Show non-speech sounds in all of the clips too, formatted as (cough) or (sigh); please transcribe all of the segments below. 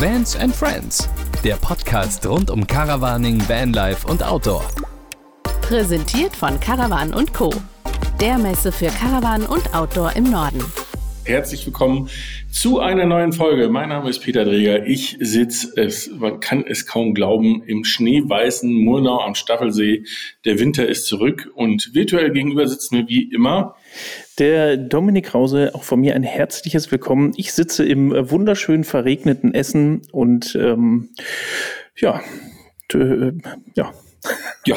Vans and Friends, der Podcast rund um Caravaning, Vanlife und Outdoor. Präsentiert von Caravan und Co. Der Messe für Caravan und Outdoor im Norden. Herzlich willkommen zu einer neuen Folge. Mein Name ist Peter Dreger. Ich sitze, es, man kann es kaum glauben, im schneeweißen Murnau am Staffelsee. Der Winter ist zurück und virtuell gegenüber sitzen wir wie immer der Dominik Krause, auch von mir ein herzliches Willkommen. Ich sitze im wunderschön verregneten Essen und ähm, ja, äh, ja, ja.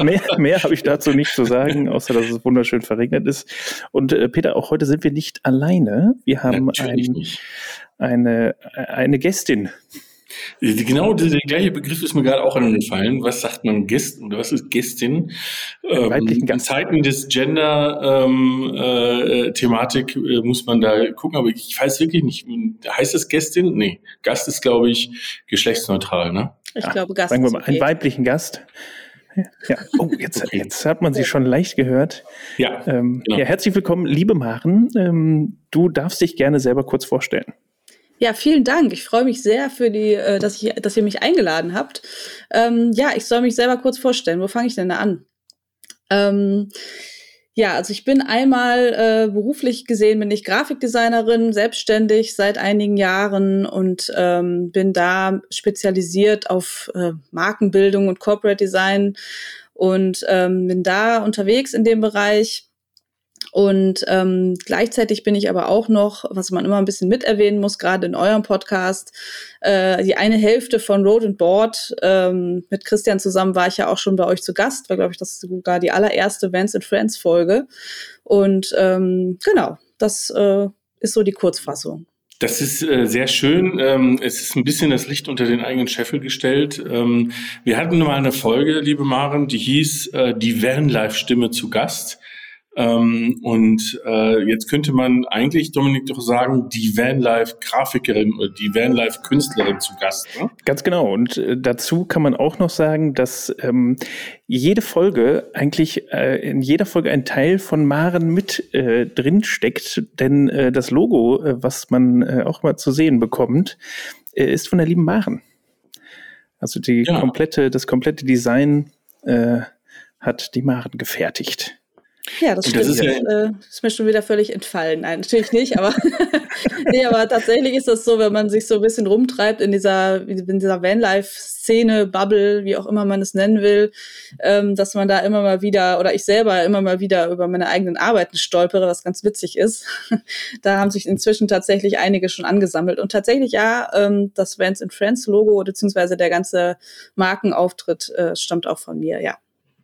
(laughs) mehr mehr habe ich dazu nicht zu sagen, außer dass es wunderschön verregnet ist. Und äh, Peter, auch heute sind wir nicht alleine. Wir haben ein, eine, eine Gästin. Genau der gleiche Begriff ist mir gerade auch angefallen. Was sagt man Gäst oder was ist Gästin? Ähm, in Zeiten des Gender-Thematik ähm, äh, äh, muss man da gucken, aber ich weiß wirklich nicht. Heißt es Gästin? Nee. Gast ist, glaube ich, geschlechtsneutral, ne? Ich ja, glaube, Gast. Sagen wir mal, einen weiblichen Gast. Ja. Oh, jetzt, okay. jetzt hat man sie schon leicht gehört. Ja, ähm, genau. ja herzlich willkommen, liebe Maren. Ähm, du darfst dich gerne selber kurz vorstellen. Ja, vielen Dank. Ich freue mich sehr für die, äh, dass, ich, dass ihr mich eingeladen habt. Ähm, ja, ich soll mich selber kurz vorstellen. Wo fange ich denn da an? Ähm, ja, also ich bin einmal äh, beruflich gesehen, bin ich Grafikdesignerin, selbstständig seit einigen Jahren und ähm, bin da spezialisiert auf äh, Markenbildung und Corporate Design und ähm, bin da unterwegs in dem Bereich. Und ähm, gleichzeitig bin ich aber auch noch, was man immer ein bisschen miterwähnen muss, gerade in eurem Podcast, äh, die eine Hälfte von Road and Board. Ähm, mit Christian zusammen war ich ja auch schon bei euch zu Gast, war, glaube ich, das sogar die allererste Vans and Friends Folge. Und ähm, genau, das äh, ist so die Kurzfassung. Das ist äh, sehr schön. Ähm, es ist ein bisschen das Licht unter den eigenen Scheffel gestellt. Ähm, wir hatten mal eine Folge, liebe Maren, die hieß äh, Die Vanlife-Stimme zu Gast. Ähm, und äh, jetzt könnte man eigentlich, Dominik, doch sagen, die Vanlife-Grafikerin oder die Vanlife-Künstlerin zu Gast. Ne? Ganz genau. Und äh, dazu kann man auch noch sagen, dass ähm, jede Folge eigentlich äh, in jeder Folge ein Teil von Maren mit äh, drin steckt, denn äh, das Logo, äh, was man äh, auch mal zu sehen bekommt, äh, ist von der lieben Maren. Also die ja. komplette, das komplette Design äh, hat die Maren gefertigt. Ja, das, stimmt. Das ist, ja das, äh, ist mir schon wieder völlig entfallen. Nein, natürlich nicht, aber, (laughs) nee, aber tatsächlich ist das so, wenn man sich so ein bisschen rumtreibt in dieser, in dieser Vanlife-Szene, Bubble, wie auch immer man es nennen will, ähm, dass man da immer mal wieder, oder ich selber immer mal wieder über meine eigenen Arbeiten stolpere, was ganz witzig ist. (laughs) da haben sich inzwischen tatsächlich einige schon angesammelt. Und tatsächlich, ja, ähm, das Vans and Friends Logo, beziehungsweise der ganze Markenauftritt äh, stammt auch von mir, ja.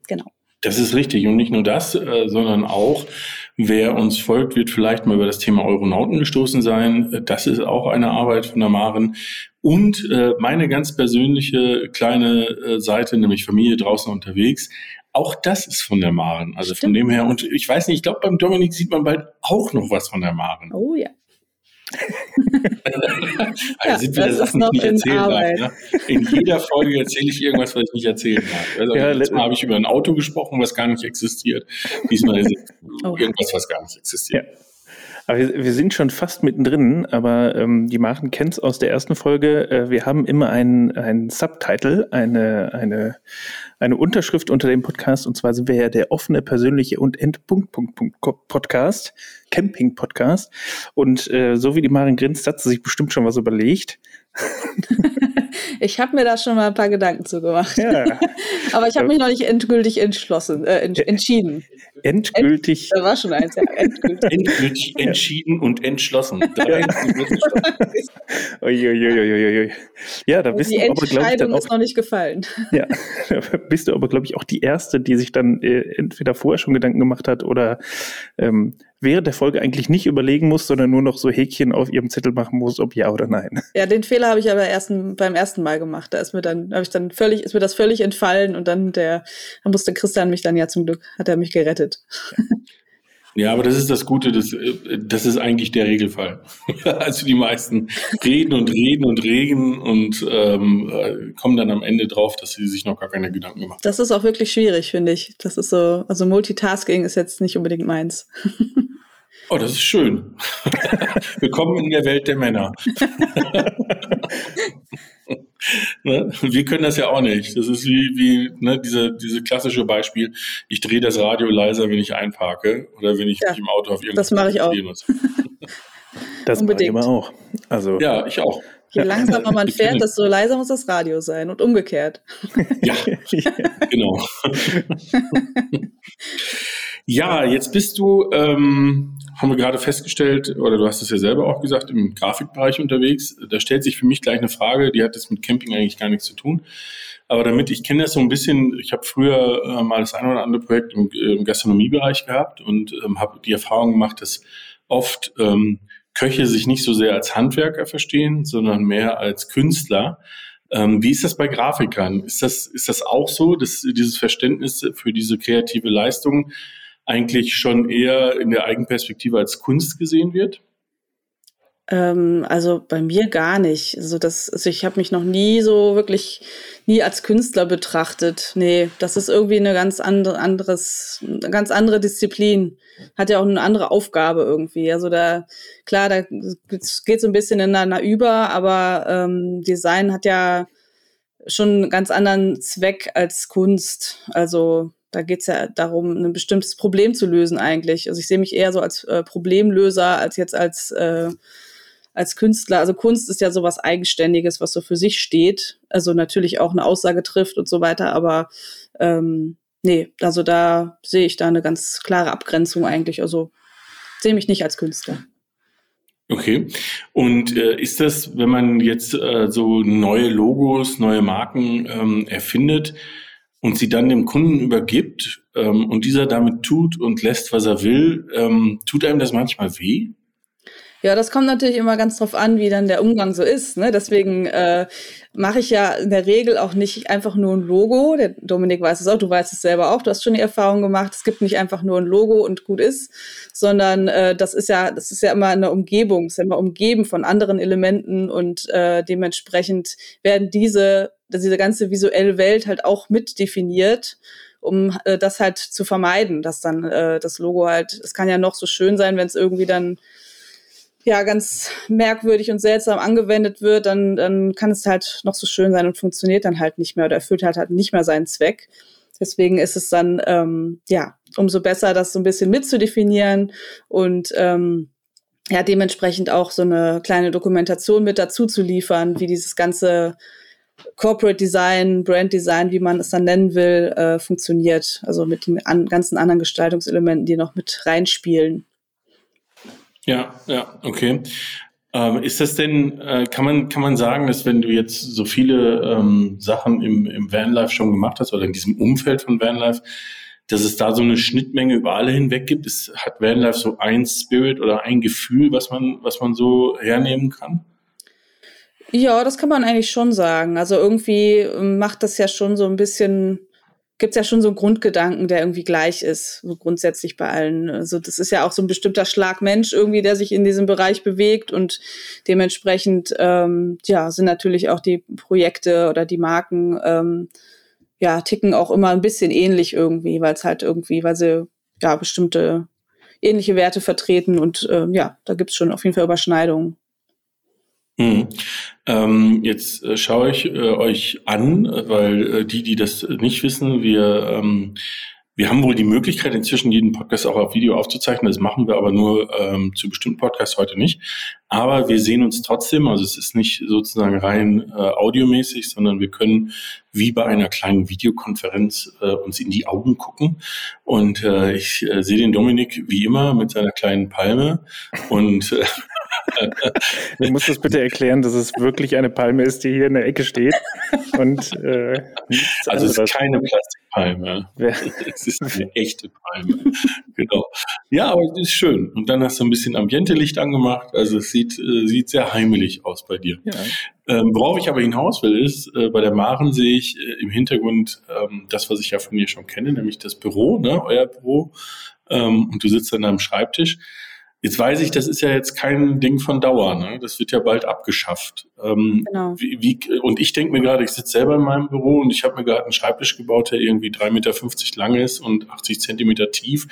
Genau. Das ist richtig. Und nicht nur das, äh, sondern auch, wer uns folgt, wird vielleicht mal über das Thema Euronauten gestoßen sein. Das ist auch eine Arbeit von der Maren. Und äh, meine ganz persönliche kleine äh, Seite, nämlich Familie draußen unterwegs, auch das ist von der Maren. Also Stimmt. von dem her, und ich weiß nicht, ich glaube, beim Dominik sieht man bald auch noch was von der Maren. Oh ja. (laughs) also sind wir das, das nicht erzählen darf, ne? In jeder Folge erzähle ich irgendwas, was ich nicht erzählen darf. Also ja, letztes Mal habe ich über ein Auto gesprochen, was gar nicht existiert. Diesmal ist es (laughs) oh. irgendwas, was gar nicht existiert. Ja. Aber wir, sind schon fast mittendrin, aber ähm, die Maren kennt es aus der ersten Folge. Äh, wir haben immer einen, einen Subtitle, eine, eine, eine Unterschrift unter dem Podcast. Und zwar sind wir ja der offene, persönliche und Endpunkt Punkt, Punkt, Podcast. Und äh, so wie die Maren grinst, hat sie sich bestimmt schon was überlegt. (laughs) ich habe mir da schon mal ein paar Gedanken zu gemacht. Ja. (laughs) Aber ich habe mich noch nicht endgültig entschlossen, äh, ent entschieden. Endgültig. da war schon eins, ja. Endgültig, endgültig entschieden und entschlossen. (laughs) Ja, da bist die du aber, glaube ich, dann auch, ist noch nicht gefallen. Ja, (laughs) da bist du aber, glaube ich, auch die Erste, die sich dann äh, entweder vorher schon Gedanken gemacht hat oder ähm, während der Folge eigentlich nicht überlegen muss, sondern nur noch so Häkchen auf ihrem Zettel machen muss, ob ja oder nein. Ja, den Fehler habe ich aber erst beim ersten Mal gemacht. Da ist mir dann, habe ich dann völlig, ist mir das völlig entfallen und dann der, da musste Christian mich dann ja zum Glück, hat er mich gerettet. Ja. Aber das ist das Gute, das, das ist eigentlich der Regelfall. (laughs) also die meisten reden und reden und reden und ähm, äh, kommen dann am Ende drauf, dass sie sich noch gar keine Gedanken gemacht haben. Das ist auch wirklich schwierig, finde ich. Das ist so, also Multitasking ist jetzt nicht unbedingt meins. (laughs) Oh, das ist schön. (laughs) Willkommen in der Welt der Männer. Ne? Wir können das ja auch nicht. Das ist wie, wie ne, diese, diese klassische Beispiel, ich drehe das Radio leiser, wenn ich einparke oder wenn ich ja, mich im Auto auf irgendwas Das mache ich auch. Muss. (laughs) das mache ich immer auch. Also, ja, ich auch. Je langsamer man fährt, desto leiser muss das Radio sein und umgekehrt. Ja, (laughs) genau. (laughs) ja, jetzt bist du, ähm, haben wir gerade festgestellt, oder du hast es ja selber auch gesagt, im Grafikbereich unterwegs. Da stellt sich für mich gleich eine Frage, die hat jetzt mit Camping eigentlich gar nichts zu tun. Aber damit, ich kenne das so ein bisschen, ich habe früher äh, mal das ein oder andere Projekt im, im Gastronomiebereich gehabt und ähm, habe die Erfahrung gemacht, dass oft ähm, Köche sich nicht so sehr als Handwerker verstehen, sondern mehr als Künstler. Ähm, wie ist das bei Grafikern? Ist das, ist das auch so, dass dieses Verständnis für diese kreative Leistung eigentlich schon eher in der Eigenperspektive als Kunst gesehen wird? Ähm, also bei mir gar nicht. Also das, also ich habe mich noch nie so wirklich nie als Künstler betrachtet. Nee, das ist irgendwie eine ganz andere, anderes, eine ganz andere Disziplin. Hat ja auch eine andere Aufgabe irgendwie. Also da, klar, da geht so ein bisschen ineinander über, aber ähm, Design hat ja schon einen ganz anderen Zweck als Kunst. Also da geht es ja darum, ein bestimmtes Problem zu lösen eigentlich. Also ich sehe mich eher so als äh, Problemlöser als jetzt als äh, als Künstler, also Kunst ist ja sowas Eigenständiges, was so für sich steht, also natürlich auch eine Aussage trifft und so weiter, aber ähm, nee, also da sehe ich da eine ganz klare Abgrenzung eigentlich, also sehe mich nicht als Künstler. Okay. Und äh, ist das, wenn man jetzt äh, so neue Logos, neue Marken ähm, erfindet und sie dann dem Kunden übergibt ähm, und dieser damit tut und lässt, was er will, ähm, tut einem das manchmal weh? Ja, das kommt natürlich immer ganz drauf an, wie dann der Umgang so ist. Ne? Deswegen äh, mache ich ja in der Regel auch nicht einfach nur ein Logo. Der Dominik weiß es auch, du weißt es selber auch, du hast schon die Erfahrung gemacht. Es gibt nicht einfach nur ein Logo und gut ist, sondern äh, das ist ja, das ist ja immer eine Umgebung, es ist ja immer umgeben von anderen Elementen und äh, dementsprechend werden diese, diese ganze visuelle Welt halt auch mit definiert um äh, das halt zu vermeiden, dass dann äh, das Logo halt, es kann ja noch so schön sein, wenn es irgendwie dann ja ganz merkwürdig und seltsam angewendet wird, dann, dann kann es halt noch so schön sein und funktioniert dann halt nicht mehr oder erfüllt halt, halt nicht mehr seinen Zweck. Deswegen ist es dann ähm, ja umso besser, das so ein bisschen mitzudefinieren und ähm, ja dementsprechend auch so eine kleine Dokumentation mit dazu zu liefern, wie dieses ganze Corporate Design, Brand Design, wie man es dann nennen will, äh, funktioniert. Also mit den an, ganzen anderen Gestaltungselementen, die noch mit reinspielen. Ja, ja, okay. Ähm, ist das denn, äh, kann man, kann man sagen, dass wenn du jetzt so viele ähm, Sachen im, im Vanlife schon gemacht hast oder in diesem Umfeld von Vanlife, dass es da so eine Schnittmenge über alle hinweg gibt? Ist, hat Vanlife so ein Spirit oder ein Gefühl, was man, was man so hernehmen kann? Ja, das kann man eigentlich schon sagen. Also irgendwie macht das ja schon so ein bisschen gibt es ja schon so einen Grundgedanken, der irgendwie gleich ist, so grundsätzlich bei allen. Also das ist ja auch so ein bestimmter Schlag Mensch irgendwie, der sich in diesem Bereich bewegt und dementsprechend ähm, ja sind natürlich auch die Projekte oder die Marken ähm, ja ticken auch immer ein bisschen ähnlich irgendwie, weil es halt irgendwie, weil sie ja bestimmte ähnliche Werte vertreten und äh, ja, da gibt es schon auf jeden Fall Überschneidungen. Mhm. Ähm, jetzt äh, schaue ich äh, euch an, weil äh, die, die das nicht wissen, wir, ähm, wir haben wohl die Möglichkeit, inzwischen jeden Podcast auch auf Video aufzuzeichnen. Das machen wir aber nur ähm, zu bestimmten Podcasts heute nicht. Aber wir sehen uns trotzdem, also es ist nicht sozusagen rein äh, audiomäßig, sondern wir können wie bei einer kleinen Videokonferenz äh, uns in die Augen gucken. Und äh, ich äh, sehe den Dominik wie immer mit seiner kleinen Palme und äh, (laughs) du musst das bitte erklären, dass es wirklich eine Palme ist, die hier in der Ecke steht. Und, äh, also es ist keine Plastikpalme. (laughs) es ist eine echte Palme. genau. Ja, aber es ist schön. Und dann hast du ein bisschen Ambiente-Licht angemacht. Also es sieht, äh, sieht sehr heimelig aus bei dir. Ja. Ähm, worauf ich aber hinaus will, ist, äh, bei der Maren sehe ich äh, im Hintergrund ähm, das, was ich ja von dir schon kenne, nämlich das Büro, ne, euer Büro. Ähm, und du sitzt an deinem Schreibtisch. Jetzt weiß ich, das ist ja jetzt kein Ding von Dauer, ne? Das wird ja bald abgeschafft. Ähm, genau. Wie, wie, und ich denke mir gerade, ich sitze selber in meinem Büro und ich habe mir gerade einen Schreibtisch gebaut, der irgendwie 3,50 Meter lang ist und 80 Zentimeter tief.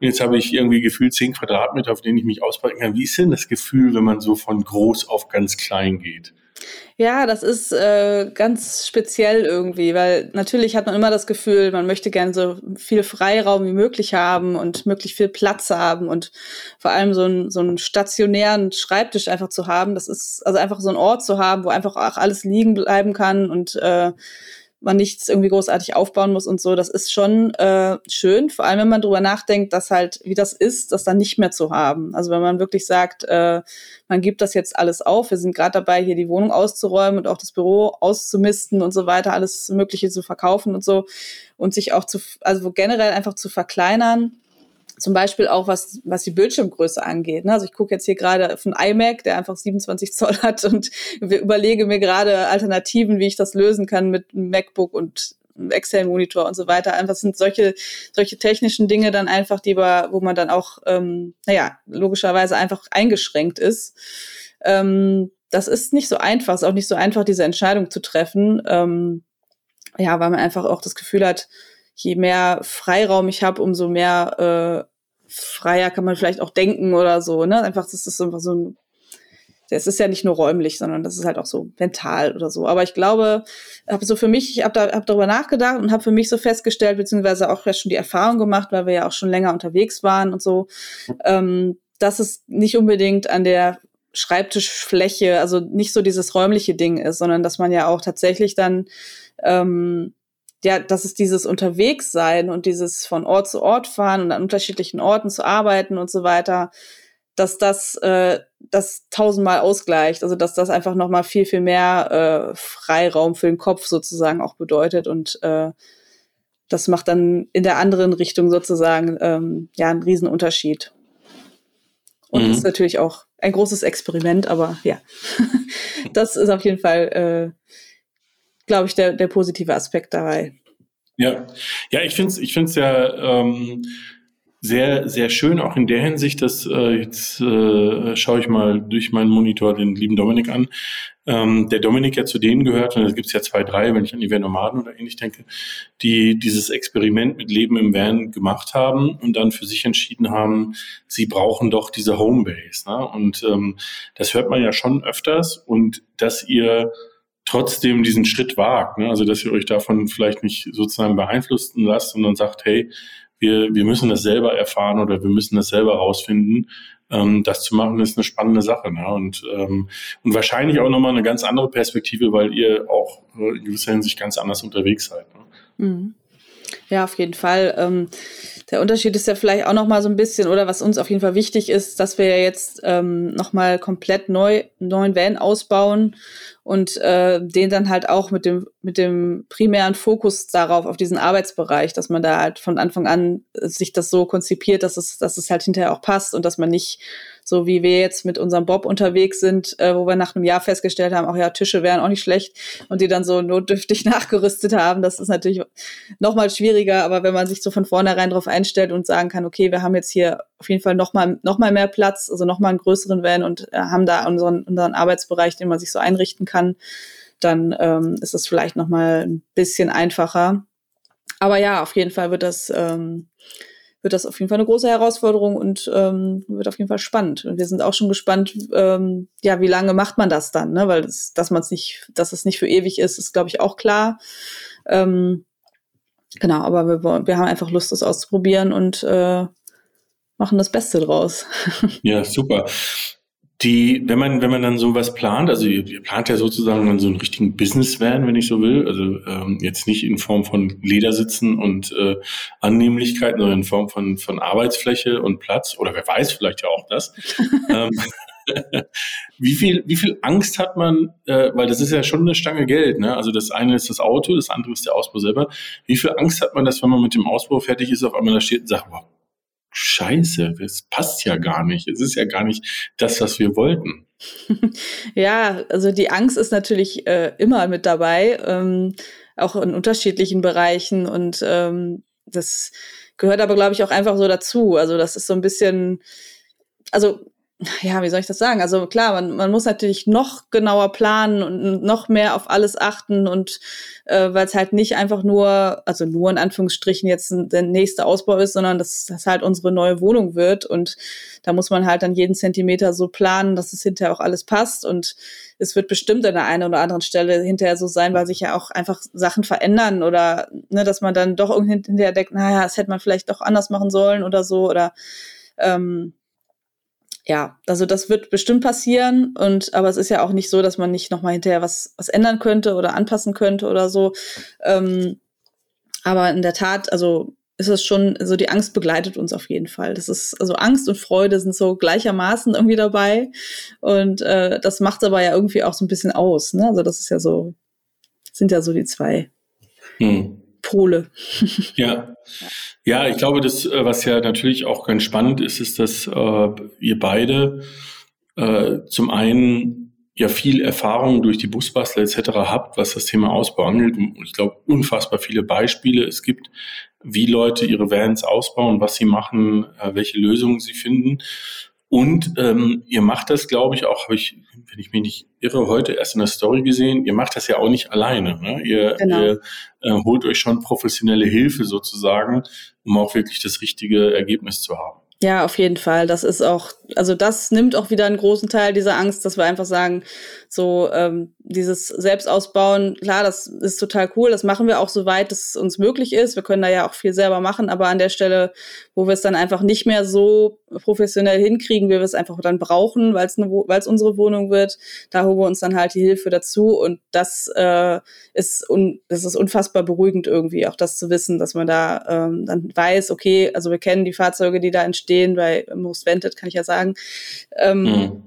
Und jetzt habe ich irgendwie gefühlt 10 Quadratmeter, auf denen ich mich ausbreiten kann. Wie ist denn das Gefühl, wenn man so von groß auf ganz klein geht? Ja, das ist äh, ganz speziell irgendwie, weil natürlich hat man immer das Gefühl, man möchte gerne so viel Freiraum wie möglich haben und möglichst viel Platz haben und vor allem so, ein, so einen stationären Schreibtisch einfach zu haben. Das ist also einfach so ein Ort zu haben, wo einfach auch alles liegen bleiben kann und äh, man nichts irgendwie großartig aufbauen muss und so. Das ist schon äh, schön, vor allem wenn man drüber nachdenkt, dass halt, wie das ist, das dann nicht mehr zu haben. Also wenn man wirklich sagt, äh, man gibt das jetzt alles auf, wir sind gerade dabei, hier die Wohnung auszuräumen und auch das Büro auszumisten und so weiter, alles Mögliche zu verkaufen und so und sich auch zu, also generell einfach zu verkleinern zum Beispiel auch was, was die Bildschirmgröße angeht. Ne? Also ich gucke jetzt hier gerade auf einen iMac, der einfach 27 Zoll (laughs) hat und überlege mir gerade Alternativen, wie ich das lösen kann mit MacBook und einem externen Monitor und so weiter. Einfach sind solche, solche technischen Dinge dann einfach, die wo man dann auch, ähm, naja, logischerweise einfach eingeschränkt ist. Ähm, das ist nicht so einfach, ist auch nicht so einfach, diese Entscheidung zu treffen. Ähm, ja, weil man einfach auch das Gefühl hat, je mehr Freiraum ich habe, umso mehr äh, freier kann man vielleicht auch denken oder so. Ne? Einfach, das ist einfach so ein es ist ja nicht nur räumlich, sondern das ist halt auch so mental oder so. Aber ich glaube, habe so für mich, ich habe da, hab darüber nachgedacht und habe für mich so festgestellt, beziehungsweise auch schon die Erfahrung gemacht, weil wir ja auch schon länger unterwegs waren und so, ähm, dass es nicht unbedingt an der Schreibtischfläche, also nicht so dieses räumliche Ding ist, sondern dass man ja auch tatsächlich dann ähm, ja, dass es dieses Unterwegssein und dieses von Ort zu Ort fahren und an unterschiedlichen Orten zu arbeiten und so weiter, dass das äh, das tausendmal ausgleicht, also dass das einfach noch mal viel viel mehr äh, Freiraum für den Kopf sozusagen auch bedeutet und äh, das macht dann in der anderen Richtung sozusagen ähm, ja einen Riesenunterschied. Und mhm. ist natürlich auch ein großes Experiment, aber ja, (laughs) das ist auf jeden Fall äh, glaube ich, der, der positive Aspekt dabei. Ja, ja, ich finde es ich find's ja ähm, sehr, sehr schön, auch in der Hinsicht, dass äh, jetzt äh, schaue ich mal durch meinen Monitor den lieben Dominik an. Ähm, der Dominik ja zu denen gehört, und da gibt ja zwei, drei, wenn ich an die Nomaden oder ähnlich denke, die dieses Experiment mit Leben im Van gemacht haben und dann für sich entschieden haben, sie brauchen doch diese Homebase. Ne? Und ähm, das hört man ja schon öfters und dass ihr trotzdem diesen Schritt wagt. Ne? Also dass ihr euch davon vielleicht nicht sozusagen beeinflussen lasst, sondern sagt, hey, wir, wir müssen das selber erfahren oder wir müssen das selber rausfinden. Ähm, das zu machen ist eine spannende Sache. Ne? Und, ähm, und wahrscheinlich auch nochmal eine ganz andere Perspektive, weil ihr auch in gewisser Hinsicht ganz anders unterwegs seid. Ne? Mhm. Ja, auf jeden Fall. Ähm, der Unterschied ist ja vielleicht auch noch mal so ein bisschen, oder was uns auf jeden Fall wichtig ist, dass wir ja jetzt ähm, noch mal komplett neu neuen Van ausbauen und äh, den dann halt auch mit dem mit dem primären Fokus darauf auf diesen Arbeitsbereich, dass man da halt von Anfang an sich das so konzipiert, dass es dass es halt hinterher auch passt und dass man nicht so wie wir jetzt mit unserem Bob unterwegs sind, äh, wo wir nach einem Jahr festgestellt haben, auch ja, Tische wären auch nicht schlecht und die dann so notdürftig (laughs) nachgerüstet haben. Das ist natürlich noch mal schwieriger, aber wenn man sich so von vornherein darauf einstellt und sagen kann, okay, wir haben jetzt hier auf jeden Fall noch mal, noch mal mehr Platz, also noch mal einen größeren Van und äh, haben da unseren, unseren Arbeitsbereich, den man sich so einrichten kann, dann ähm, ist es vielleicht noch mal ein bisschen einfacher. Aber ja, auf jeden Fall wird das ähm, wird das auf jeden Fall eine große Herausforderung und ähm, wird auf jeden Fall spannend. Und wir sind auch schon gespannt, ähm, ja, wie lange macht man das dann, ne? Weil das, dass man es nicht, dass es nicht für ewig ist, ist, glaube ich, auch klar. Ähm, genau, aber wir, wir haben einfach Lust, das auszuprobieren und äh, machen das Beste draus. (laughs) Ja, super die, wenn man, wenn man dann sowas plant, also ihr, ihr plant ja sozusagen dann so einen richtigen Business-Van, wenn ich so will, also ähm, jetzt nicht in Form von Ledersitzen und äh, Annehmlichkeiten, sondern in Form von, von Arbeitsfläche und Platz, oder wer weiß, vielleicht ja auch das. (laughs) ähm, (laughs) wie viel, wie viel Angst hat man, äh, weil das ist ja schon eine Stange Geld, ne? Also das eine ist das Auto, das andere ist der Ausbau selber. Wie viel Angst hat man, dass wenn man mit dem Ausbau fertig ist, auf einmal da steht und sagt, wow, Scheiße, das passt ja gar nicht. Es ist ja gar nicht das, was wir wollten. (laughs) ja, also die Angst ist natürlich äh, immer mit dabei, ähm, auch in unterschiedlichen Bereichen und ähm, das gehört aber, glaube ich, auch einfach so dazu. Also das ist so ein bisschen also ja, wie soll ich das sagen? Also klar, man, man muss natürlich noch genauer planen und noch mehr auf alles achten und äh, weil es halt nicht einfach nur, also nur in Anführungsstrichen jetzt der nächste Ausbau ist, sondern dass das halt unsere neue Wohnung wird und da muss man halt dann jeden Zentimeter so planen, dass es hinterher auch alles passt und es wird bestimmt an der einen oder anderen Stelle hinterher so sein, weil sich ja auch einfach Sachen verändern oder ne, dass man dann doch irgendwie hinterher denkt, naja, das hätte man vielleicht doch anders machen sollen oder so oder ähm, ja, also das wird bestimmt passieren und aber es ist ja auch nicht so, dass man nicht nochmal hinterher was, was ändern könnte oder anpassen könnte oder so. Ähm, aber in der Tat, also ist es schon, also die Angst begleitet uns auf jeden Fall. Das ist, also Angst und Freude sind so gleichermaßen irgendwie dabei. Und äh, das macht aber ja irgendwie auch so ein bisschen aus. Ne? Also das ist ja so, sind ja so die zwei. Hm. Pole. (laughs) Ja. Ja, ich glaube, das, äh, was ja natürlich auch ganz spannend ist, ist, dass äh, ihr beide äh, zum einen ja viel Erfahrung durch die Busbastler etc. habt, was das Thema Ausbau angeht. Und ich glaube, unfassbar viele Beispiele es gibt, wie Leute ihre Vans ausbauen, was sie machen, äh, welche Lösungen sie finden. Und ähm, ihr macht das, glaube ich, auch, habe ich, wenn ich mich nicht irre, heute erst in der Story gesehen, ihr macht das ja auch nicht alleine. Ne? Ihr, genau. ihr äh, holt euch schon professionelle Hilfe sozusagen, um auch wirklich das richtige Ergebnis zu haben. Ja, auf jeden Fall. Das ist auch, also das nimmt auch wieder einen großen Teil dieser Angst, dass wir einfach sagen, so ähm, dieses Selbstausbauen, klar, das ist total cool, das machen wir auch soweit es uns möglich ist. Wir können da ja auch viel selber machen, aber an der Stelle, wo wir es dann einfach nicht mehr so professionell hinkriegen, wie wir es einfach dann brauchen, weil es weil es unsere Wohnung wird, da holen wir uns dann halt die Hilfe dazu und das äh, ist un, das ist unfassbar beruhigend irgendwie, auch das zu wissen, dass man da ähm, dann weiß, okay, also wir kennen die Fahrzeuge, die da entstehen, bei Most Vented kann ich ja sagen. Ähm, mhm.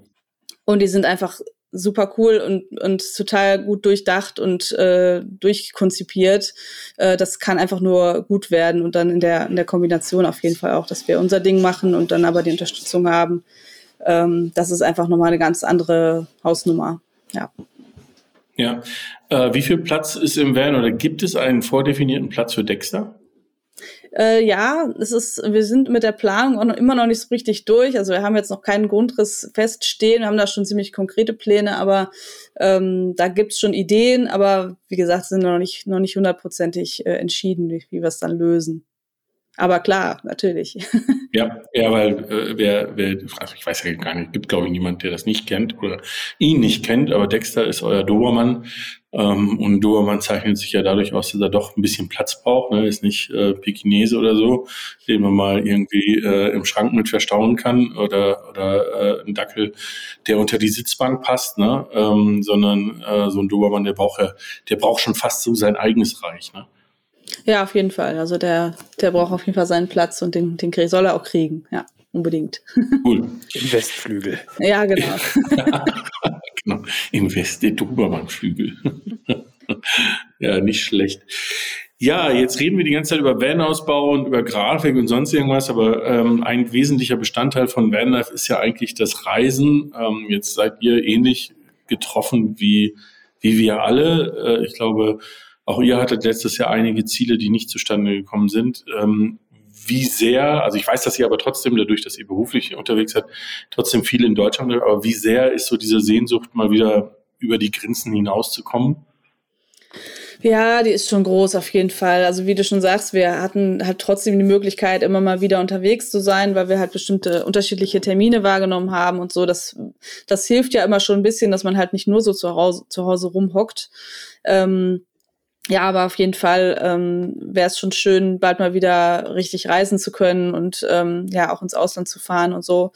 Und die sind einfach super cool und, und total gut durchdacht und äh, durchkonzipiert. Äh, das kann einfach nur gut werden und dann in der, in der Kombination auf jeden Fall auch, dass wir unser Ding machen und dann aber die Unterstützung haben. Ähm, das ist einfach nochmal eine ganz andere Hausnummer. Ja. Ja. Äh, wie viel Platz ist im Van oder gibt es einen vordefinierten Platz für Dexter? Äh, ja, es ist, wir sind mit der Planung auch noch, immer noch nicht so richtig durch. Also wir haben jetzt noch keinen Grundriss feststehen, wir haben da schon ziemlich konkrete Pläne, aber ähm, da gibt's schon Ideen, aber wie gesagt, sind noch nicht noch nicht hundertprozentig äh, entschieden, wie, wie wir es dann lösen. Aber klar, natürlich. (laughs) Ja, ja, weil äh, wer, wer, also ich weiß ja gar nicht, gibt glaube ich niemand, der das nicht kennt oder ihn nicht kennt, aber Dexter ist euer Dobermann ähm, und Dobermann zeichnet sich ja dadurch aus, dass er doch ein bisschen Platz braucht, ne? ist nicht äh, Pekinese oder so, den man mal irgendwie äh, im Schrank mit verstauen kann oder oder äh, ein Dackel, der unter die Sitzbank passt, ne? ähm, sondern äh, so ein Dobermann, der braucht ja, der braucht schon fast so sein eigenes Reich, ne? Ja, auf jeden Fall. Also der, der braucht auf jeden Fall seinen Platz und den, den soll er auch kriegen. Ja, unbedingt. Cool. Im Westflügel. Ja, genau. (laughs) genau. Im West, der Dobermannflügel. ja, nicht schlecht. Ja, jetzt reden wir die ganze Zeit über Van-Ausbau und über Grafik und sonst irgendwas, aber ähm, ein wesentlicher Bestandteil von Vanlife ist ja eigentlich das Reisen. Ähm, jetzt seid ihr ähnlich getroffen wie, wie wir alle. Äh, ich glaube, auch ihr hattet letztes Jahr einige Ziele, die nicht zustande gekommen sind. Ähm, wie sehr, also ich weiß, dass ihr aber trotzdem, dadurch, dass ihr beruflich unterwegs seid, trotzdem viel in Deutschland, aber wie sehr ist so diese Sehnsucht, mal wieder über die Grenzen hinauszukommen? Ja, die ist schon groß auf jeden Fall. Also wie du schon sagst, wir hatten halt trotzdem die Möglichkeit, immer mal wieder unterwegs zu sein, weil wir halt bestimmte unterschiedliche Termine wahrgenommen haben und so. Das, das hilft ja immer schon ein bisschen, dass man halt nicht nur so zu Hause, zu Hause rumhockt. Ähm, ja, aber auf jeden Fall ähm, wäre es schon schön, bald mal wieder richtig reisen zu können und ähm, ja auch ins Ausland zu fahren und so.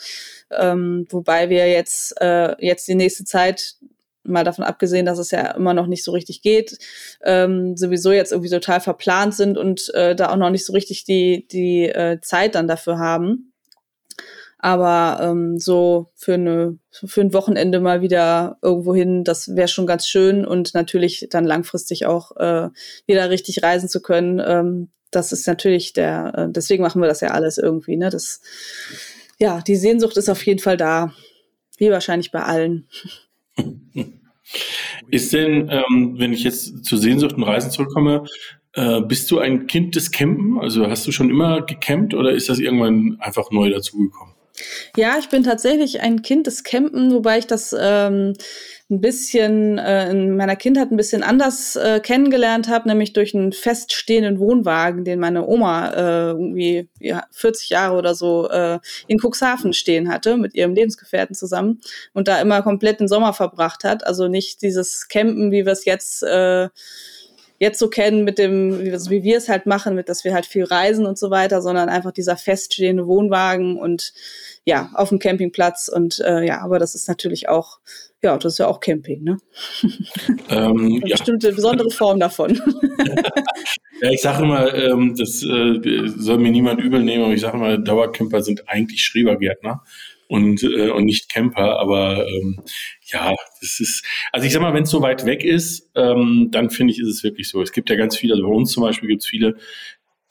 Ähm, wobei wir jetzt äh, jetzt die nächste Zeit mal davon abgesehen, dass es ja immer noch nicht so richtig geht, ähm, sowieso jetzt irgendwie total verplant sind und äh, da auch noch nicht so richtig die die äh, Zeit dann dafür haben. Aber ähm, so für, eine, für ein Wochenende mal wieder irgendwo hin, das wäre schon ganz schön und natürlich dann langfristig auch äh, wieder richtig reisen zu können. Ähm, das ist natürlich der, äh, deswegen machen wir das ja alles irgendwie. Ne? Das, ja, die Sehnsucht ist auf jeden Fall da, wie wahrscheinlich bei allen. Ist denn, ähm, wenn ich jetzt zu Sehnsucht und Reisen zurückkomme, äh, bist du ein Kind des Campen? Also hast du schon immer gecampt oder ist das irgendwann einfach neu dazugekommen? Ja, ich bin tatsächlich ein Kind des Campen, wobei ich das ähm, ein bisschen äh, in meiner Kindheit ein bisschen anders äh, kennengelernt habe, nämlich durch einen feststehenden Wohnwagen, den meine Oma äh, irgendwie ja, 40 Jahre oder so äh, in Cuxhaven stehen hatte mit ihrem Lebensgefährten zusammen und da immer komplett den Sommer verbracht hat. Also nicht dieses Campen, wie wir es jetzt äh, jetzt so kennen mit dem, wie, wie wir es halt machen, mit dass wir halt viel reisen und so weiter, sondern einfach dieser feststehende Wohnwagen und ja, auf dem Campingplatz und äh, ja, aber das ist natürlich auch, ja, das ist ja auch Camping, ne? (laughs) Ähm, Eine ja. bestimmte besondere Form davon. (laughs) ja, ich sage immer, ähm, das äh, soll mir niemand übel nehmen, aber ich sage immer, Dauercamper sind eigentlich Schrebergärtner und, äh, und nicht Camper. Aber ähm, ja, das ist, also ich sag mal, wenn es so weit weg ist, ähm, dann finde ich, ist es wirklich so. Es gibt ja ganz viele, also bei uns zum Beispiel gibt es viele,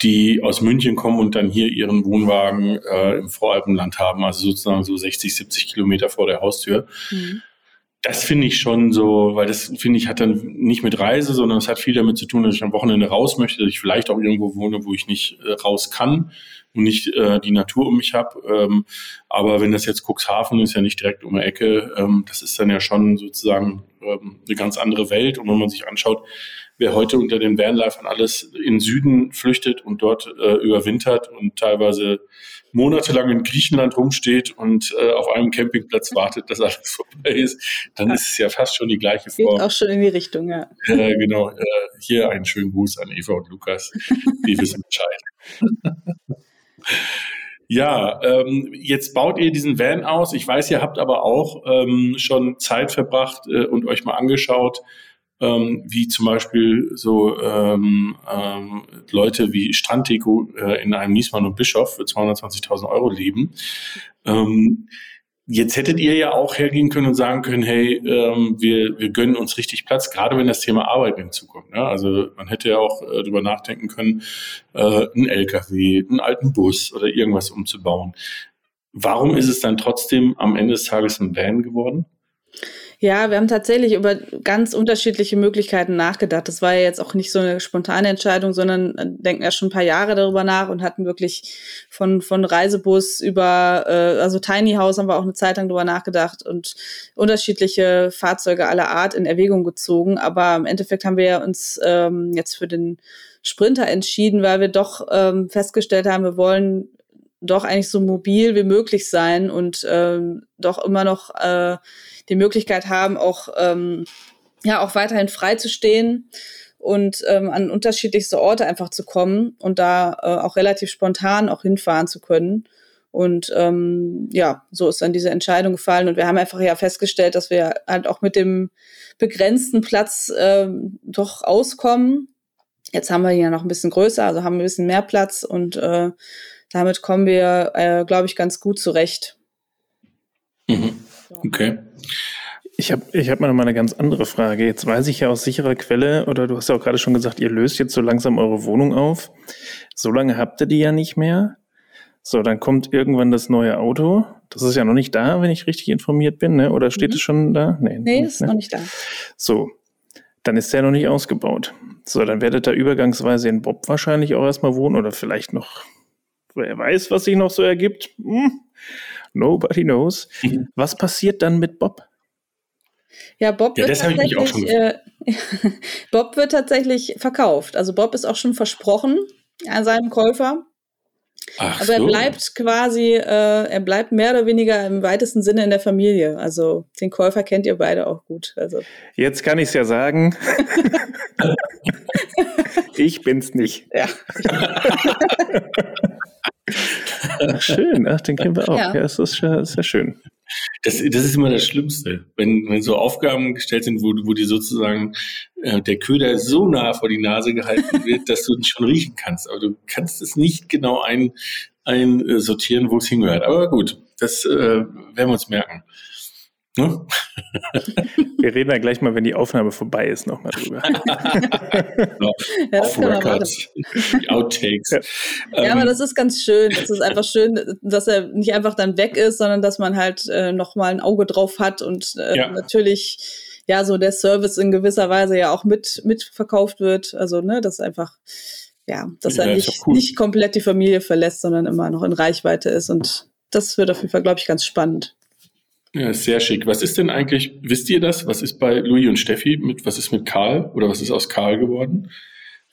die aus München kommen und dann hier ihren Wohnwagen äh, im Voralpenland haben, also sozusagen so 60, 70 Kilometer vor der Haustür. Mhm. Das finde ich schon so, weil das finde ich hat dann nicht mit Reise, sondern es hat viel damit zu tun, dass ich am Wochenende raus möchte, dass ich vielleicht auch irgendwo wohne, wo ich nicht äh, raus kann und nicht äh, die Natur um mich habe. Ähm, aber wenn das jetzt Cuxhaven ist, ja nicht direkt um die Ecke, ähm, das ist dann ja schon sozusagen ähm, eine ganz andere Welt. Und wenn man sich anschaut, wer heute unter den Vanlifern alles in Süden flüchtet und dort äh, überwintert und teilweise monatelang in Griechenland rumsteht und äh, auf einem Campingplatz wartet, dass alles (laughs) vorbei ist, dann ist es ja fast schon die gleiche Form. Geht auch schon in die Richtung, ja. (laughs) Äh, genau. Äh, hier einen schönen Gruß an Eva und Lukas. Die wissen Bescheid. (laughs) Ja, ähm, jetzt baut ihr diesen Van aus. Ich weiß, ihr habt aber auch ähm, schon Zeit verbracht äh, und euch mal angeschaut, ähm, wie zum Beispiel so ähm, ähm, Leute wie Stranddeko äh, in einem Niesmann und Bischof für 220.000 Euro leben. Ähm, Jetzt hättet ihr ja auch hergehen können und sagen können, hey, ähm, wir, wir gönnen uns richtig Platz, gerade wenn das Thema Arbeit hinzukommt. Ne? Also man hätte ja auch äh, drüber nachdenken können, äh, einen LKW, einen alten Bus oder irgendwas umzubauen. Warum ist es dann trotzdem am Ende des Tages ein Van geworden? Ja, wir haben tatsächlich über ganz unterschiedliche Möglichkeiten nachgedacht. Das war ja jetzt auch nicht so eine spontane Entscheidung, sondern äh, denken ja schon ein paar Jahre darüber nach und hatten wirklich von, von Reisebus über, äh, also Tiny House haben wir auch eine Zeit lang darüber nachgedacht und unterschiedliche Fahrzeuge aller Art in Erwägung gezogen. Aber im Endeffekt haben wir ja uns ähm, jetzt für den Sprinter entschieden, weil wir doch ähm, festgestellt haben, wir wollen doch eigentlich so mobil wie möglich sein und ähm, doch immer noch äh, die Möglichkeit haben, auch, ähm, ja, auch weiterhin frei zu stehen und ähm, an unterschiedlichste Orte einfach zu kommen und da äh, auch relativ spontan auch hinfahren zu können. Und ähm, ja, so ist dann diese Entscheidung gefallen. Und wir haben einfach ja festgestellt, dass wir halt auch mit dem begrenzten Platz ähm, doch auskommen. Jetzt haben wir hier noch ein bisschen größer, also haben ein bisschen mehr Platz und äh, damit kommen wir, äh, glaube ich, ganz gut zurecht. Mhm. Okay. Ich habe ich hab mal eine ganz andere Frage. Jetzt weiß ich ja aus sicherer Quelle, oder du hast ja auch gerade schon gesagt, ihr löst jetzt so langsam eure Wohnung auf. So lange habt ihr die ja nicht mehr. So, dann kommt irgendwann das neue Auto. Das ist ja noch nicht da, wenn ich richtig informiert bin, ne? Oder steht mhm. es schon da? Nee, nee ist ne? noch nicht da. So, dann ist der noch nicht ausgebaut. So, dann werdet ihr übergangsweise in Bob wahrscheinlich auch erstmal wohnen oder vielleicht noch, wer weiß, was sich noch so ergibt. Hm. Nobody knows. Mhm. (laughs) Was passiert dann mit Bob? Ja, Bob ja, wird tatsächlich, äh, (laughs) Bob wird tatsächlich verkauft. Also Bob ist auch schon versprochen an seinem Käufer. Ach Aber so. er bleibt quasi, äh, er bleibt mehr oder weniger im weitesten Sinne in der Familie. Also den Käufer kennt ihr beide auch gut. Also. Jetzt kann ich es ja sagen. (laughs) ich bin's nicht. Ja. Ach, schön, ach, den kennen wir auch. Ja, ja das ist ja, ist ja schön. Das, das ist immer das Schlimmste, wenn, wenn so Aufgaben gestellt sind, wo, wo dir sozusagen äh, der Köder so nah vor die Nase gehalten (laughs) wird, dass du ihn schon riechen kannst. Aber du kannst es nicht genau ein, einsortieren, wo es hingehört. Aber gut, das äh, werden wir uns merken. Ne? Wir reden da gleich mal, wenn die Aufnahme vorbei ist, nochmal drüber. ja, Off Records, die Outtakes. Ja. Ähm, ja. aber das ist ganz schön. Es ist einfach schön, dass er nicht einfach dann weg ist, sondern dass man halt äh, nochmal ein Auge drauf hat und äh, ja. natürlich ja so der Service in gewisser Weise ja auch mit mitverkauft wird. Also ne, das einfach ja, dass er nicht, cool. nicht komplett die Familie verlässt, sondern immer noch in Reichweite ist und das wird auf jeden Fall, glaube ich, ganz spannend. Ja, sehr schick. Was ist denn eigentlich, wisst ihr das? Was ist bei Louis und Steffi mit, was ist mit Karl oder was ist aus Karl geworden?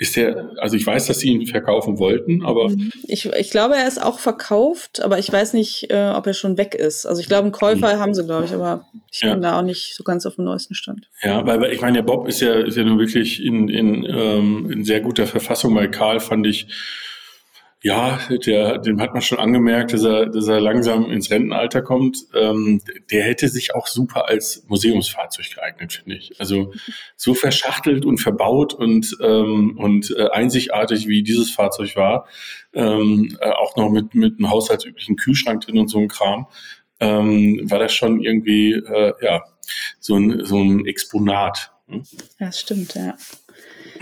Ist der, also ich weiß, dass sie ihn verkaufen wollten, aber. Mhm. Ich, ich glaube, er ist auch verkauft, aber ich weiß nicht, äh, ob er schon weg ist. Also ich glaube, einen Käufer mhm. haben sie, glaube ich, aber ich ja. bin da auch nicht so ganz auf dem neuesten Stand. Ja, weil, weil ich meine, der Bob ist ja, ist ja nun wirklich in, in, ähm, in sehr guter Verfassung. Bei Karl fand ich, ja, der, dem hat man schon angemerkt, dass er, dass er langsam ins Rentenalter kommt. Ähm, der hätte sich auch super als Museumsfahrzeug geeignet, finde ich. Also so verschachtelt und verbaut und, ähm, und äh, einzigartig, wie dieses Fahrzeug war, ähm, äh, auch noch mit, mit einem haushaltsüblichen Kühlschrank drin und so ein Kram, ähm, war das schon irgendwie, äh, ja, so ein, so ein Exponat. Hm? Ja, das stimmt, ja.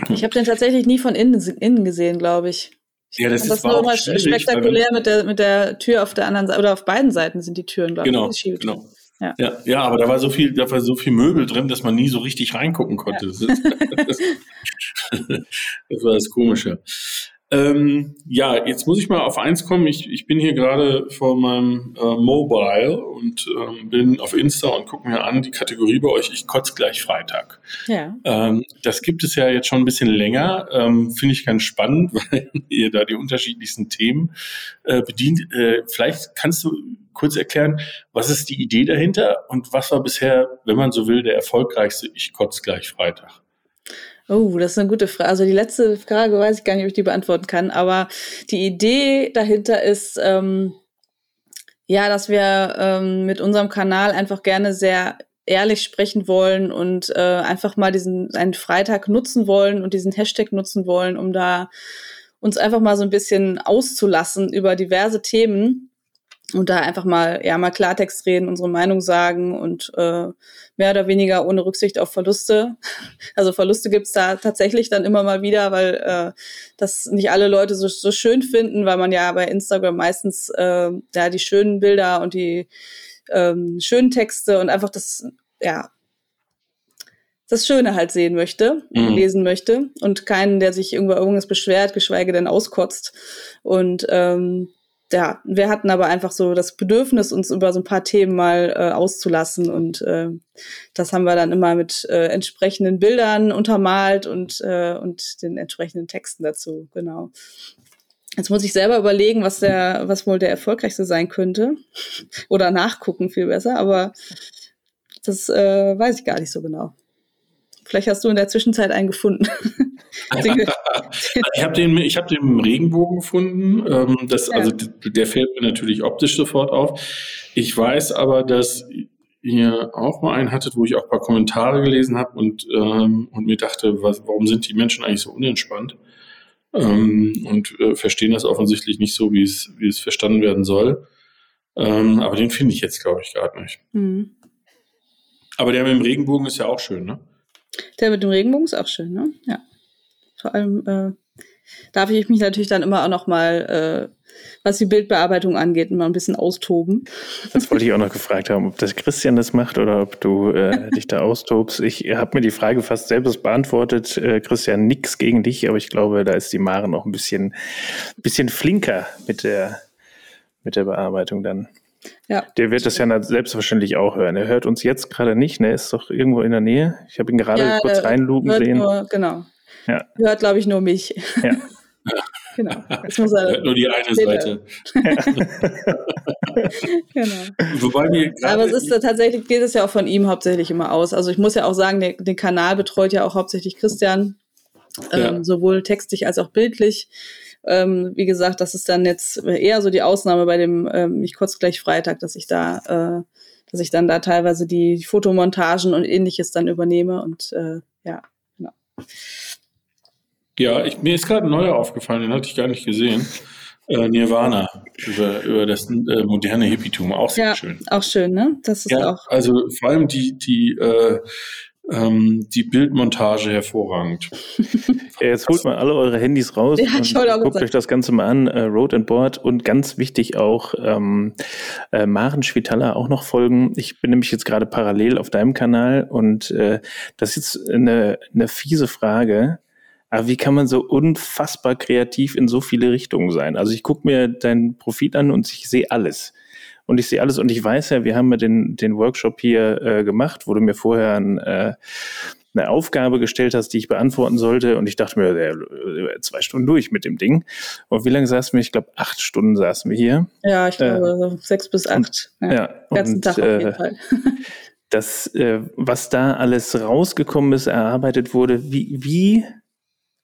Ich habe den tatsächlich nie von innen, innen gesehen, glaube ich. Ja, das, das ist nur immer spektakulär mit der, mit der Tür auf der anderen Seite, oder auf beiden Seiten sind die Türen, glaube genau, ich. Genau. Ja. ja. Ja, aber da war so viel, da war so viel Möbel drin, dass man nie so richtig reingucken konnte. Ja. Das, (laughs) das, war das Komische. Ähm, ja, jetzt muss ich mal auf eins kommen. Ich, ich bin hier gerade vor meinem äh, Mobile und ähm, bin auf Insta und gucke mir an die Kategorie bei euch, ich kotze gleich Freitag. Ja. Ähm, das gibt es ja jetzt schon ein bisschen länger. Ähm, Finde ich ganz spannend, (laughs) weil ihr da die unterschiedlichsten Themen äh, bedient. Äh, vielleicht kannst du kurz erklären, was ist die Idee dahinter und was war bisher, wenn man so will, der erfolgreichste Ich kotze gleich Freitag? Oh, das ist eine gute Frage. Also die letzte Frage weiß ich gar nicht, ob ich die beantworten kann. Aber die Idee dahinter ist, ähm, ja, dass wir ähm, mit unserem Kanal einfach gerne sehr ehrlich sprechen wollen und äh, einfach mal diesen einen Freitag nutzen wollen und diesen Hashtag nutzen wollen, um da uns einfach mal so ein bisschen auszulassen über diverse Themen und da einfach mal ja mal Klartext reden, unsere Meinung sagen und äh, mehr oder weniger ohne Rücksicht auf Verluste. (laughs) Also Verluste gibt's da tatsächlich dann immer mal wieder, weil äh, das nicht alle Leute so, so schön finden, weil man ja bei Instagram meistens äh, ja die schönen Bilder und die ähm, schönen Texte und einfach das ja das Schöne halt sehen möchte, mhm. lesen möchte und keinen, der sich irgendwo irgendwas beschwert, geschweige denn auskotzt. Und ähm, ja, wir hatten aber einfach so das Bedürfnis, uns über so ein paar Themen mal äh, auszulassen und äh, das haben wir dann immer mit äh, entsprechenden Bildern untermalt und, äh, und den entsprechenden Texten dazu, genau. Jetzt muss ich selber überlegen, was der, was wohl der erfolgreichste sein könnte. (laughs) Oder nachgucken viel besser, aber das äh, weiß ich gar nicht so genau. Vielleicht hast du in der Zwischenzeit einen gefunden. (laughs) ich habe den, ich hab den im Regenbogen gefunden. Ähm, das, ja. Also der fällt mir natürlich optisch sofort auf. Ich weiß aber, dass ihr auch mal einen hattet, wo ich auch ein paar Kommentare gelesen habe und, ähm, und mir dachte, was, warum sind die Menschen eigentlich so unentspannt? Ähm, und äh, verstehen das offensichtlich nicht so, wie es, wie es verstanden werden soll. Ähm, aber den finde ich jetzt, glaube ich, gerade nicht. Mhm. Aber der mit dem Regenbogen ist ja auch schön, ne? Der mit dem Regenbogen ist auch schön, ne? Ja. Vor allem äh, darf ich mich natürlich dann immer auch noch mal, äh, was die Bildbearbeitung angeht, mal ein bisschen austoben. Das wollte ich auch noch gefragt haben, ob das Christian das macht oder ob du äh, dich da austobst. Ich habe mir die Frage fast selbst beantwortet. Äh, Christian, nix gegen dich, aber ich glaube, da ist die Mare noch ein bisschen, bisschen flinker mit der, mit der Bearbeitung dann. Ja. Der wird das ja selbstverständlich auch hören. Er hört uns jetzt gerade nicht, ne? Ist doch irgendwo in der Nähe. Ich habe ihn gerade ja, kurz reinlupen sehen. Nur, genau. Ja. Hört, glaube ich, nur mich. Ja. (laughs) genau. Jetzt muss er nur die eine Seite. (laughs) genau. Wobei wir Aber es ist tatsächlich, geht es ja auch von ihm hauptsächlich immer aus. Also ich muss ja auch sagen, der, den Kanal betreut ja auch hauptsächlich Christian. Ähm, sowohl textlich als auch bildlich. Ähm, wie gesagt, das ist dann jetzt eher so die Ausnahme bei dem ähm, Ich kurz gleich Freitag, dass ich da, äh, dass ich dann da teilweise die Fotomontagen und ähnliches dann übernehme und äh, ja, genau. Ja, ich, mir ist gerade ein neuer aufgefallen, den hatte ich gar nicht gesehen. Äh, Nirvana über, über das äh, moderne Hippietum, auch sehr ja, schön. Auch schön, ne? Das ist ja, auch. Also vor allem die, die äh, ähm, die Bildmontage hervorragend. ja, (laughs) jetzt holt mal alle eure Handys raus ja, und guckt euch das Ganze mal an. Äh, Road and Board und ganz wichtig auch ähm, äh, Maren Schwitaler auch noch folgen. Ich bin nämlich jetzt gerade parallel auf deinem Kanal und äh, das ist jetzt eine, eine fiese Frage. Aber wie kann man so unfassbar kreativ in so viele Richtungen sein? Also ich gucke mir dein Profil an und ich sehe alles. Und ich sehe alles und ich weiß ja, wir haben ja den, den Workshop hier äh, gemacht, wo du mir vorher ein, äh, eine Aufgabe gestellt hast, die ich beantworten sollte und ich dachte mir, äh, zwei Stunden durch mit dem Ding. Und wie lange saßen wir? Ich glaube, acht Stunden saßen wir hier. Ja, ich glaube, äh, sechs bis acht. Und, ja, ja, ganzen und, Tag auf jeden äh, Fall. (laughs) das, äh, was da alles rausgekommen ist, erarbeitet wurde, wie, wie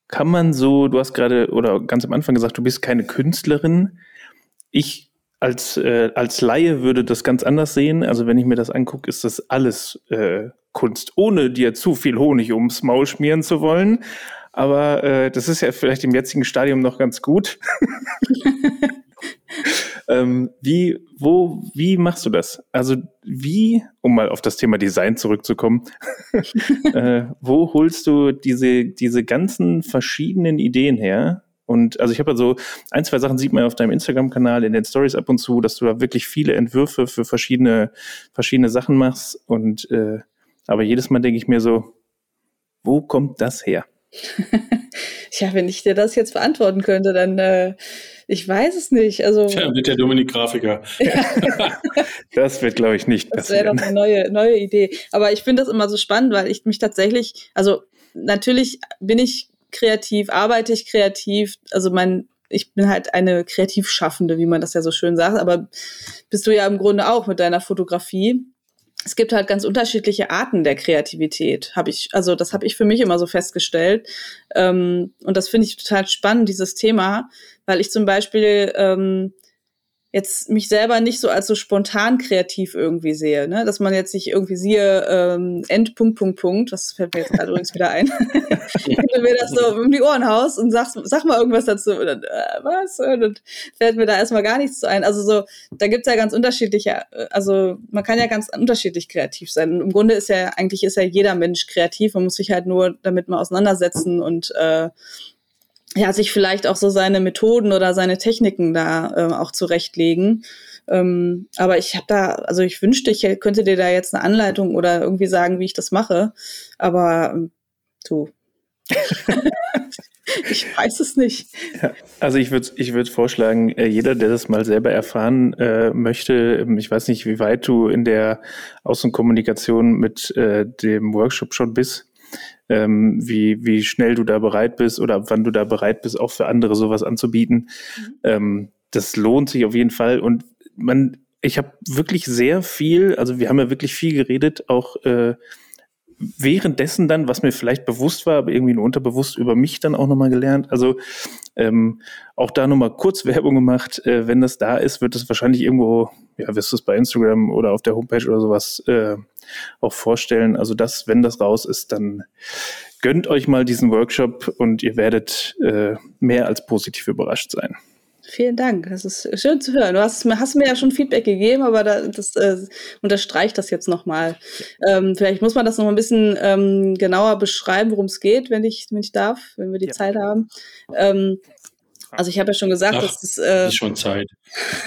kann man so, du hast gerade oder ganz am Anfang gesagt, du bist keine Künstlerin. Ich als, äh, als Laie würde das ganz anders sehen. Also wenn ich mir das angucke, ist das alles äh, Kunst, ohne dir zu viel Honig ums Maul schmieren zu wollen. Aber äh, das ist ja vielleicht im jetzigen Stadium noch ganz gut. (laughs) ähm, wie, wo, wie machst du das? Also wie, um mal auf das Thema Design zurückzukommen, (laughs) äh, wo holst du diese, diese ganzen verschiedenen Ideen her? Und also ich habe also ein, zwei Sachen sieht man ja auf deinem Instagram-Kanal in den Stories ab und zu, dass du da wirklich viele Entwürfe für verschiedene, verschiedene Sachen machst. Und äh, aber jedes Mal denke ich mir so, wo kommt das her? (laughs) ja, wenn ich dir das jetzt beantworten könnte, dann äh, ich weiß es nicht. Also Tja, wird der Dominik Grafiker. (laughs) das wird, glaube ich, nicht das passieren. Das wäre doch eine neue, neue Idee. Aber ich finde das immer so spannend, weil ich mich tatsächlich, also natürlich bin ich kreativ, arbeite ich kreativ. Also mein, ich bin halt eine Kreativschaffende, wie man das ja so schön sagt. Aber bist du ja im Grunde auch mit deiner Fotografie es gibt halt ganz unterschiedliche Arten der Kreativität, habe ich, also das habe ich für mich immer so festgestellt. Ähm, und das finde ich total spannend, dieses Thema, weil ich zum Beispiel ähm, jetzt mich selber nicht so als so spontan kreativ irgendwie sehe, ne? dass man jetzt sich irgendwie siehe, ähm, Endpunkt, Punkt, Punkt, das fällt mir jetzt gerade übrigens wieder ein, (laughs) wenn du mir das so um die Ohren haust und sagst, sag mal irgendwas dazu, und dann, äh, was? Und dann fällt mir da erstmal gar nichts zu ein. Also so, da gibt's ja ganz unterschiedliche, äh, also man kann ja ganz unterschiedlich kreativ sein. Und im Grunde ist ja, eigentlich ist ja jeder Mensch kreativ, man muss sich halt nur damit mal auseinandersetzen und äh, ja, sich vielleicht auch so seine Methoden oder seine Techniken da äh, auch zurechtlegen. Ähm, aber ich habe da, also ich wünschte, ich könnte dir da jetzt eine Anleitung oder irgendwie sagen, wie ich das mache. Aber ähm, du. (laughs) ich weiß es nicht. Ja, also ich würde ich würd vorschlagen, äh, jeder, der das mal selber erfahren äh, möchte, ähm, ich weiß nicht, wie weit du in der Außenkommunikation mit äh, dem Workshop schon bist, ähm, wie, wie schnell du da bereit bist oder wann du da bereit bist, auch für andere sowas anzubieten. Mhm. Ähm, das lohnt sich auf jeden Fall. Und man, ich habe wirklich sehr viel, also wir haben ja wirklich viel geredet, auch äh, währenddessen dann, was mir vielleicht bewusst war, aber irgendwie nur unterbewusst über mich dann auch nochmal gelernt. Also ähm, auch da nochmal kurz (laughs) Werbung gemacht. Äh, wenn das da ist, wird es wahrscheinlich irgendwo, ja, wirst du es bei Instagram oder auf der Homepage oder sowas äh, auch vorstellen. Also das, wenn das raus ist, dann gönnt euch mal diesen Workshop und ihr werdet äh, mehr als positiv überrascht sein. Vielen Dank. Das ist schön zu hören. Du hast, hast mir ja schon Feedback gegeben, aber da, das äh, unterstreicht das jetzt nochmal. Ähm, vielleicht muss man das noch ein bisschen ähm, genauer beschreiben, worum es geht, wenn ich, wenn ich darf, wenn wir die ja. Zeit haben. Ähm, also ich habe ja schon gesagt, Ach, dass es äh, ist schon Zeit.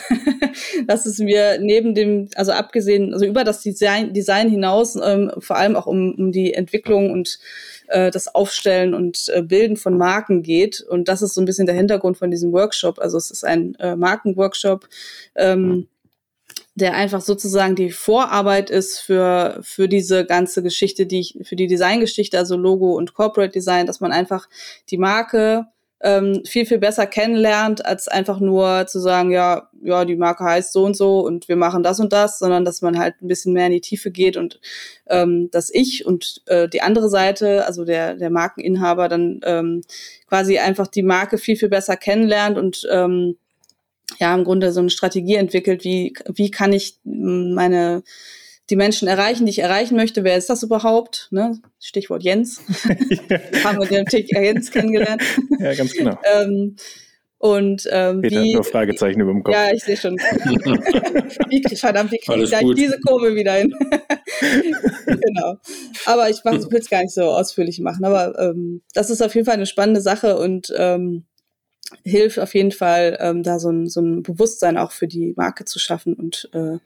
(laughs) dass es mir neben dem, also abgesehen, also über das Design, Design hinaus, ähm, vor allem auch um, um die Entwicklung und äh, das Aufstellen und äh, Bilden von Marken geht. Und das ist so ein bisschen der Hintergrund von diesem Workshop. Also es ist ein äh, Markenworkshop. Ähm, der einfach sozusagen die Vorarbeit ist für, für diese ganze Geschichte, die ich, für die Designgeschichte, also Logo und Corporate Design, dass man einfach die Marke ähm, viel, viel besser kennenlernt, als einfach nur zu sagen, ja, ja, die Marke heißt so und so und wir machen das und das, sondern dass man halt ein bisschen mehr in die Tiefe geht und ähm, dass ich und äh, die andere Seite, also der, der Markeninhaber, dann ähm, quasi einfach die Marke viel, viel besser kennenlernt und ähm, ja, im Grunde so eine Strategie entwickelt, wie, wie kann ich meine die Menschen erreichen, die ich erreichen möchte. Wer ist das überhaupt? Ne? Stichwort Jens. (laughs) (laughs) Haben wir den Tick Jens kennengelernt. (laughs) Ja, ganz genau. ähm, und ähm, Peter wie, nur Fragezeichen über dem Kopf. Ja, ich sehe schon. wie, verdammt, wie kriege ich gleich diese Kurve wieder hin? genau. Aber ich will es gar nicht so ausführlich machen. Aber ähm, das ist auf jeden Fall eine spannende Sache und ähm, hilft auf jeden Fall, ähm, da so ein, so ein Bewusstsein auch für die Marke zu schaffen und äh,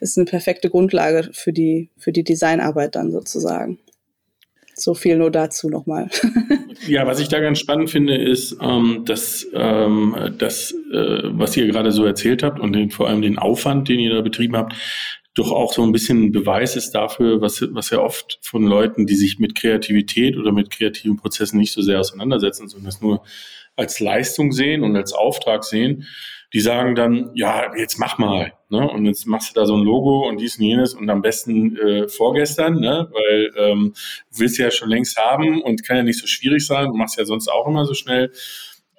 ist eine perfekte Grundlage für die, für die Designarbeit dann sozusagen. So viel nur dazu nochmal. (laughs) Ja, was ich da ganz spannend finde, ist, ähm, dass ähm, das, äh, was ihr gerade so erzählt habt und den, vor allem den Aufwand, den ihr da betrieben habt, doch auch so ein bisschen ein Beweis ist dafür, was, was ja oft von Leuten, die sich mit Kreativität oder mit kreativen Prozessen nicht so sehr auseinandersetzen, sondern das nur als Leistung sehen und als Auftrag sehen, die sagen dann, ja, jetzt mach mal. Ne? Und jetzt machst du da so ein Logo und dies und jenes und am besten äh, vorgestern, ne? weil ähm, du willst ja schon längst haben und kann ja nicht so schwierig sein, du machst ja sonst auch immer so schnell.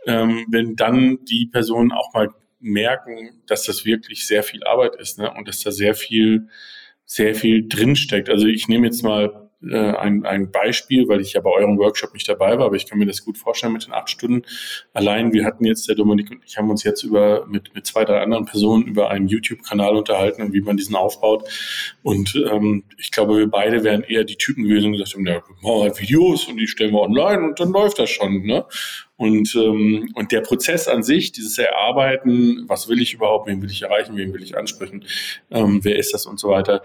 Ähm, wenn dann die Personen auch mal merken, dass das wirklich sehr viel Arbeit ist ne? und dass da sehr viel, sehr viel drinsteckt. Also ich nehme jetzt mal äh, ein, ein Beispiel, weil ich ja bei eurem Workshop nicht dabei war, aber ich kann mir das gut vorstellen mit den acht Stunden. Allein, wir hatten jetzt, der Dominik und ich haben uns jetzt über mit, mit zwei, drei anderen Personen über einen YouTube-Kanal unterhalten und wie man diesen aufbaut. Und ähm, ich glaube, wir beide wären eher die Typen gewesen und gesagt haben, ja, wir machen halt Videos und die stellen wir online und dann läuft das schon. Ne? Und, ähm, und der Prozess an sich, dieses Erarbeiten, was will ich überhaupt, wen will ich erreichen, wen will ich ansprechen, ähm, wer ist das und so weiter,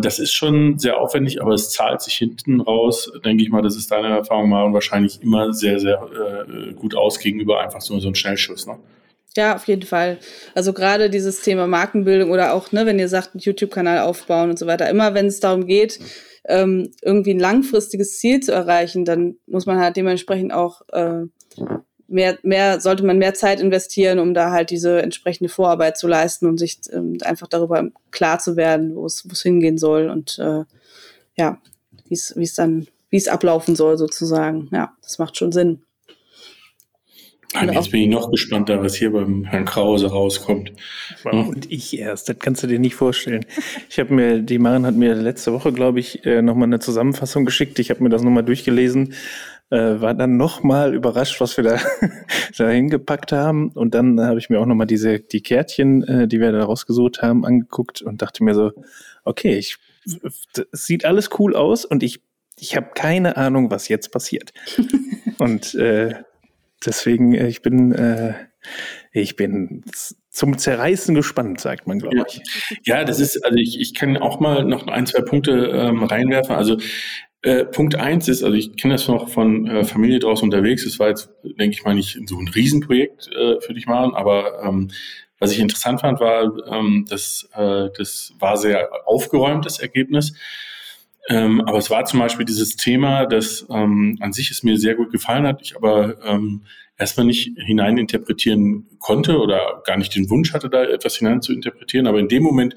das ist schon sehr aufwendig, aber es zahlt sich hinten raus, denke ich mal, das ist deine Erfahrung mal wahrscheinlich immer sehr, sehr äh, gut aus gegenüber einfach so, so ein Schnellschuss. Ne? Ja, auf jeden Fall. Also gerade dieses Thema Markenbildung oder auch, ne, wenn ihr sagt, einen YouTube-Kanal aufbauen und so weiter, immer wenn es darum geht, ähm, irgendwie ein langfristiges Ziel zu erreichen, dann muss man halt dementsprechend auch äh, mehr, mehr, sollte man mehr Zeit investieren, um da halt diese entsprechende Vorarbeit zu leisten und sich ähm, einfach darüber klar zu werden, wo es, wo es hingehen soll und äh, ja, wie es, wie es dann, wie es ablaufen soll sozusagen. Ja, das macht schon Sinn. Und jetzt bin ich noch gespannter, was hier beim Herrn Krause rauskommt. Und ich erst, das kannst du dir nicht vorstellen. Ich habe mir, die Maren hat mir letzte Woche, glaube ich, äh, nochmal eine Zusammenfassung geschickt. Ich habe mir das nochmal durchgelesen äh, war dann nochmal überrascht, was wir da, (laughs) da hingepackt haben. Und dann habe ich mir auch nochmal diese, die Kärtchen, äh, die wir da rausgesucht haben, angeguckt und dachte mir so, okay, ich, es sieht alles cool aus und ich, ich habe keine Ahnung, was jetzt passiert. (laughs) und äh, deswegen, äh, ich bin, äh, ich bin zum Zerreißen gespannt, sagt man, glaube ich. Ja, das ist, also ich, ich kann auch mal noch ein, zwei Punkte ähm, reinwerfen. Also äh, Punkt eins ist, also ich kenne das noch von äh, Familie draußen unterwegs. Es war jetzt, denke ich mal, nicht so ein Riesenprojekt äh, für dich machen, aber ähm, was ich interessant fand, war, ähm, dass äh, das war sehr aufgeräumt, das Ergebnis. Ähm, aber es war zum Beispiel dieses Thema, das ähm, an sich es mir sehr gut gefallen hat, ich aber ähm, erstmal nicht hineininterpretieren konnte oder gar nicht den Wunsch hatte, da etwas hinein zu interpretieren. Aber in dem Moment,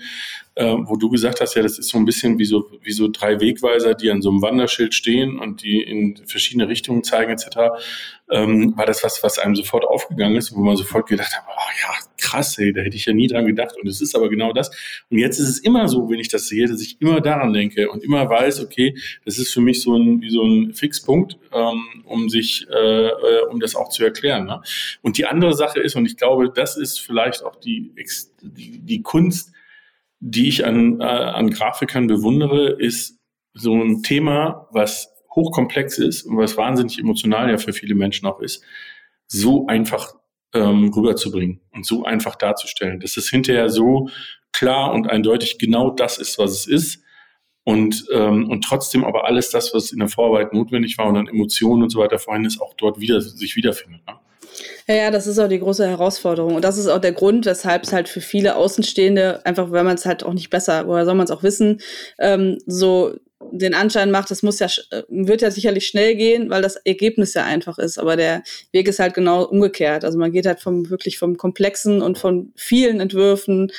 äh, wo du gesagt hast, ja, das ist so ein bisschen wie so, wie so drei Wegweiser, die an so einem Wanderschild stehen und die in verschiedene Richtungen zeigen etc., ähm, war das was, was einem sofort aufgegangen ist, wo man sofort gedacht hat, oh ja, krass, ey, da hätte ich ja nie dran gedacht. Und es ist aber genau das. Und jetzt ist es immer so, wenn ich das sehe, dass ich immer daran denke und immer weiß, okay, das ist für mich so ein, wie so ein Fixpunkt, ähm, um sich, äh, äh um das auch zu erklären. Ne? Und die andere Sache ist, und ich glaube, das ist vielleicht auch die, die, die Kunst, die ich an, äh, an Grafikern bewundere, ist so ein Thema, was hochkomplex ist und was wahnsinnig emotional ja für viele Menschen auch ist, so einfach ähm, rüberzubringen und so einfach darzustellen, dass es hinterher so klar und eindeutig genau das ist, was es ist und, ähm, und trotzdem aber alles das, was in der Vorarbeit notwendig war und an Emotionen und so weiter vorhin ist, auch dort wieder sich wiederfindet. Ne? Ja, ja, das ist auch die große Herausforderung. Und das ist auch der Grund, weshalb es halt für viele Außenstehende, einfach weil man es halt auch nicht besser, woher soll man es auch wissen, ähm, so den Anschein macht, es muss ja, äh, wird ja sicherlich schnell gehen, weil das Ergebnis ja einfach ist. Aber der Weg ist halt genau umgekehrt. Also man geht halt vom wirklich vom Komplexen und von vielen Entwürfen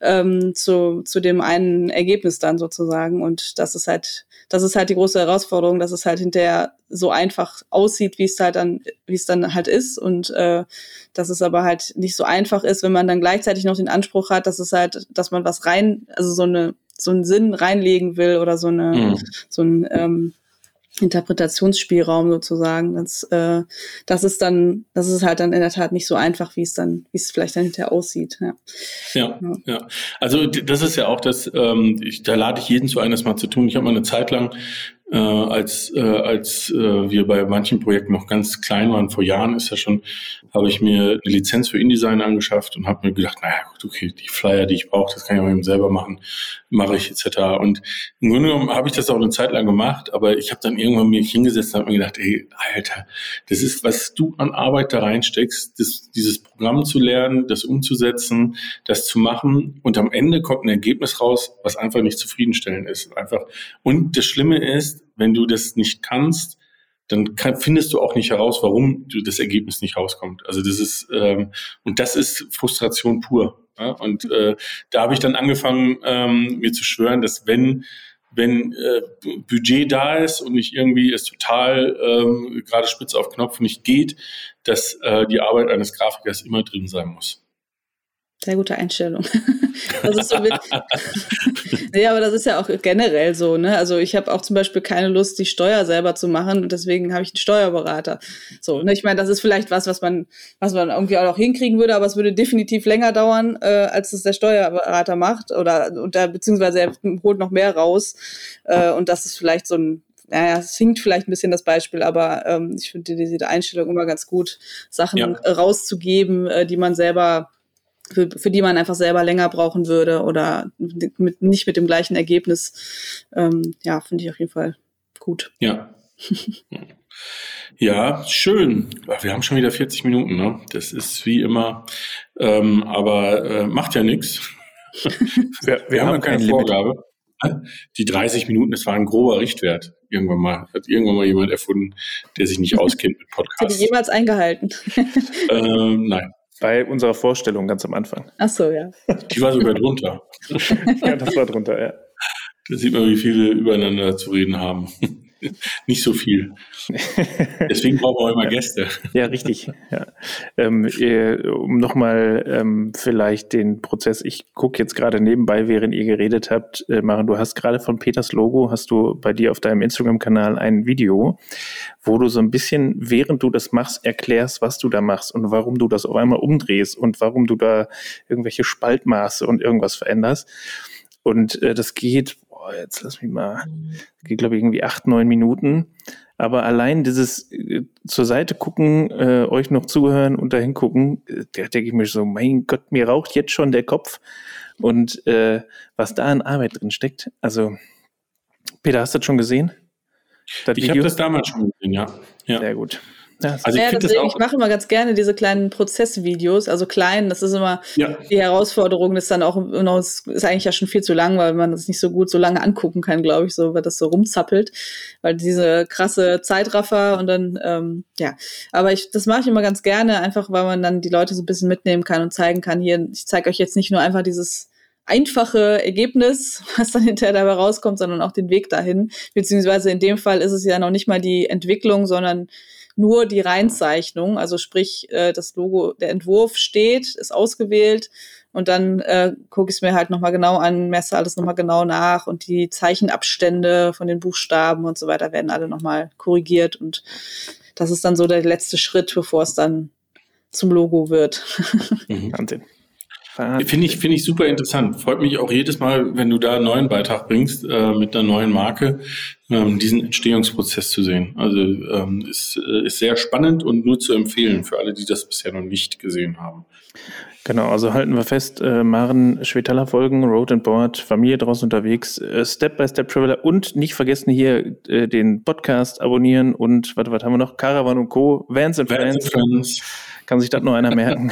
ähm, zu, zu dem einen Ergebnis dann sozusagen. Und das ist halt, das ist halt die große Herausforderung, dass es halt hinterher so einfach aussieht, wie es halt dann, wie es dann halt ist. Und äh, dass es aber halt nicht so einfach ist, wenn man dann gleichzeitig noch den Anspruch hat, dass es halt, dass man was rein, also so eine so einen Sinn reinlegen will oder so eine mhm. so ein ähm, Interpretationsspielraum sozusagen. Das, äh, das ist dann, das ist halt dann in der Tat nicht so einfach, wie es dann, wie es vielleicht dann hinterher aussieht. Ja. ja, ja. ja. Also das ist ja auch das, ähm, ich, da lade ich jeden zu ein, das mal zu tun. Ich habe mal eine Zeit lang äh, als, äh, als äh, wir bei manchen Projekten noch ganz klein waren, vor Jahren ist ja schon, habe ich mir eine Lizenz für InDesign angeschafft und habe mir gedacht, naja gut, okay, die Flyer, die ich brauche, das kann ich auch eben selber machen, mache ich etc. Und im Grunde genommen habe ich das auch eine Zeit lang gemacht, aber ich habe dann irgendwann mich hingesetzt und habe mir gedacht, ey, Alter, das ist, was du an Arbeit da reinsteckst, das, dieses Programm zu lernen, das umzusetzen, das zu machen und am Ende kommt ein Ergebnis raus, was einfach nicht zufriedenstellend ist. Einfach. Und das Schlimme ist, wenn du das nicht kannst, dann kann, findest du auch nicht heraus, warum du das Ergebnis nicht rauskommt. Also das ist ähm, und das ist Frustration pur. Ja? Und äh, da habe ich dann angefangen, ähm, mir zu schwören, dass wenn wenn äh, Budget da ist und nicht irgendwie es total ähm, gerade spitz auf Knopf nicht geht, dass äh, die Arbeit eines Grafikers immer drin sein muss. Sehr gute Einstellung. (laughs) das ist so mit (laughs) nee, aber das ist ja auch generell so, ne? Also ich habe auch zum Beispiel keine Lust, die Steuer selber zu machen und deswegen habe ich einen Steuerberater. So, ne? Ich meine, das ist vielleicht was, was man, was man irgendwie auch noch hinkriegen würde, aber es würde definitiv länger dauern, äh, als es der Steuerberater macht. Oder und da, beziehungsweise er holt noch mehr raus. Äh, und das ist vielleicht so ein naja, es hinkt vielleicht ein bisschen das Beispiel, aber ähm, ich finde diese Einstellung immer ganz gut, Sachen ja. rauszugeben, äh, die man selber für, für die man einfach selber länger brauchen würde oder mit, nicht mit dem gleichen Ergebnis. Ähm, ja, finde ich auf jeden Fall gut. Ja. (laughs) ja, schön. Wir haben schon wieder 40 Minuten, ne? Das ist wie immer, ähm, aber äh, macht ja nichts. (laughs) Wir, wir, haben ja keine Vorgabe. Die 30 Minuten, das war ein grober Richtwert. Irgendwann mal, hat irgendwann mal jemand erfunden, der sich nicht (laughs) auskennt mit Podcasts. Hat die jemals eingehalten? ähm, nein. Bei unserer Vorstellung ganz am Anfang. Ach so, ja. Die war sogar drunter. (laughs) ja, das war drunter, ja. Da sieht man, wie viele übereinander zu reden haben. (laughs) nicht so viel. Deswegen brauchen wir immer Gäste. Ja, richtig. Ja. Ähm, äh, um nochmal ähm, vielleicht den Prozess, ich gucke jetzt gerade nebenbei, während ihr geredet habt, äh, Maren, du hast gerade von Peters Logo, hast du bei dir auf deinem Instagram-Kanal ein Video, wo du so ein bisschen, während du das machst, erklärst, was du da machst und warum du das auf einmal umdrehst und warum du da irgendwelche Spaltmaße und irgendwas veränderst. Und äh, das geht boah, jetzt lass mich mal, geht glaube ich irgendwie acht, neun Minuten. Aber allein dieses äh, zur Seite gucken, äh, euch noch zuhören und dahin gucken, äh, da denke ich mir so, mein Gott, mir raucht jetzt schon der Kopf. Und äh, was da an Arbeit drin steckt. Also, Peter, hast du das schon gesehen? Das ich habe das damals schon gesehen, ja. ja. Sehr gut. Ja, also ich, ja, deswegen, ich mache immer ganz gerne diese kleinen Prozessvideos, also klein, das ist immer ja. die Herausforderung, das ist dann auch, ist eigentlich ja schon viel zu lang, weil man das nicht so gut so lange angucken kann, glaube ich, so, weil das so rumzappelt, weil diese krasse Zeitraffer und dann, ähm, ja, aber ich, das mache ich immer ganz gerne, einfach weil man dann die Leute so ein bisschen mitnehmen kann und zeigen kann, hier, ich zeige euch jetzt nicht nur einfach dieses einfache Ergebnis, (laughs) was dann hinterher dabei rauskommt, sondern auch den Weg dahin. Beziehungsweise in dem Fall ist es ja noch nicht mal die Entwicklung, sondern nur die Reinzeichnung, also sprich äh, das Logo, der Entwurf steht, ist ausgewählt und dann äh, gucke ich es mir halt nochmal genau an, messe alles nochmal genau nach und die Zeichenabstände von den Buchstaben und so weiter werden alle nochmal korrigiert und das ist dann so der letzte Schritt, bevor es dann zum Logo wird. (laughs) Mhm. Wahnsinn. Finde ich, finde ich super interessant. Freut mich auch jedes Mal, wenn du da einen neuen Beitrag bringst, äh, mit einer neuen Marke, ähm, diesen Entstehungsprozess zu sehen. Also ähm, ist, äh, ist sehr spannend und nur zu empfehlen für alle, die das bisher noch nicht gesehen haben. Genau, also halten wir fest, äh, Maren Schwetaler folgen, Road and Board, Familie draußen unterwegs, äh, Step by Step Traveler und nicht vergessen hier äh, den Podcast abonnieren und was, was haben wir noch? Caravan und Co. Vans and Vans Friends. Kann sich das noch einer merken?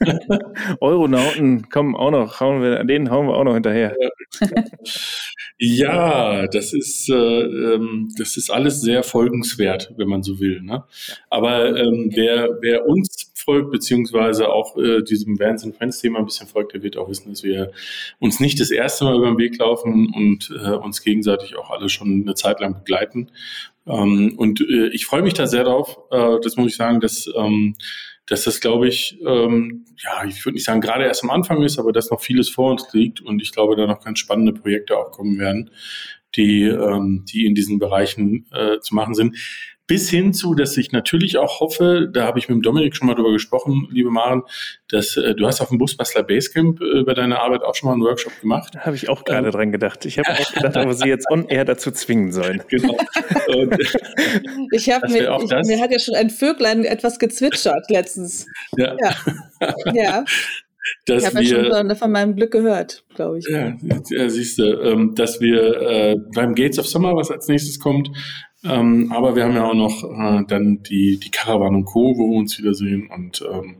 (laughs) Euronauten kommen auch noch, hauen wir, den hauen wir auch noch hinterher. Ja, das ist, äh, ähm, das ist alles sehr folgenswert, wenn man so will. Ne? Aber ähm, wer, wer uns folgt, beziehungsweise auch äh, diesem Vans and Friends Thema ein bisschen folgt, der wird auch wissen, dass wir uns nicht das erste Mal über den Weg laufen und äh, uns gegenseitig auch alle schon eine Zeit lang begleiten. Ähm, und äh, ich freue mich da sehr drauf. Äh, das muss ich sagen, dass ähm, dass das, glaube ich, ähm, ja, ich würde nicht sagen, gerade erst am Anfang ist, aber dass noch vieles vor uns liegt und ich glaube, da noch ganz spannende Projekte auch kommen werden, die, ähm, die in diesen Bereichen äh, zu machen sind. Bis hin zu, dass ich natürlich auch hoffe, da habe ich mit dem Dominik schon mal drüber gesprochen, liebe Maren, dass äh, du hast auf dem Busbastler Basecamp äh, über deine Arbeit auch schon mal einen Workshop gemacht. Da habe ich auch gerade ähm, dran gedacht. Ich habe auch gedacht, ob wir sie jetzt on air dazu zwingen sollen. (laughs) Genau. Und, (laughs) ich habe mir, ich, mir hat ja schon ein Vöglein etwas gezwitschert letztens. Ja. Ja. ja. (laughs) Dass ich habe ja schon von meinem Glück gehört, glaube ich. Ja, ja siehst du, ähm, dass wir äh, beim Gates of Summer, was als nächstes kommt, ähm, aber wir haben ja auch noch äh, dann die, die Caravan und Co., wo wir uns wiedersehen und ähm,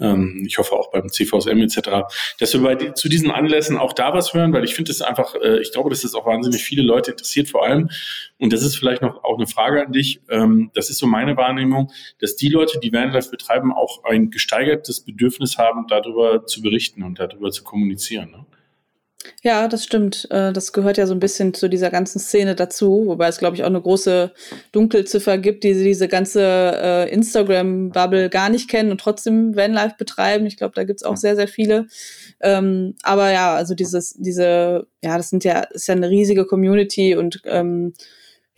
ähm, ich hoffe auch beim CVSM etc., dass wir bei die, zu diesen Anlässen auch da was hören, weil ich finde es einfach, äh, ich glaube, dass das auch wahnsinnig viele Leute interessiert, vor allem, und das ist vielleicht noch auch eine Frage an dich, ähm, das ist so meine Wahrnehmung, dass die Leute, die Vanlife betreiben, auch ein gesteigertes Bedürfnis haben, darüber zu berichten und darüber zu kommunizieren. Ne? Ja, das stimmt. Äh, das gehört ja so ein bisschen zu dieser ganzen Szene dazu, wobei es, glaube ich, auch eine große Dunkelziffer gibt, die diese ganze äh, Instagram-Bubble gar nicht kennen und trotzdem Vanlife betreiben. Ich glaube, da gibt es auch sehr, sehr viele. Ähm, aber ja, also dieses, diese, ja, das sind ja, ist ja eine riesige Community und ähm,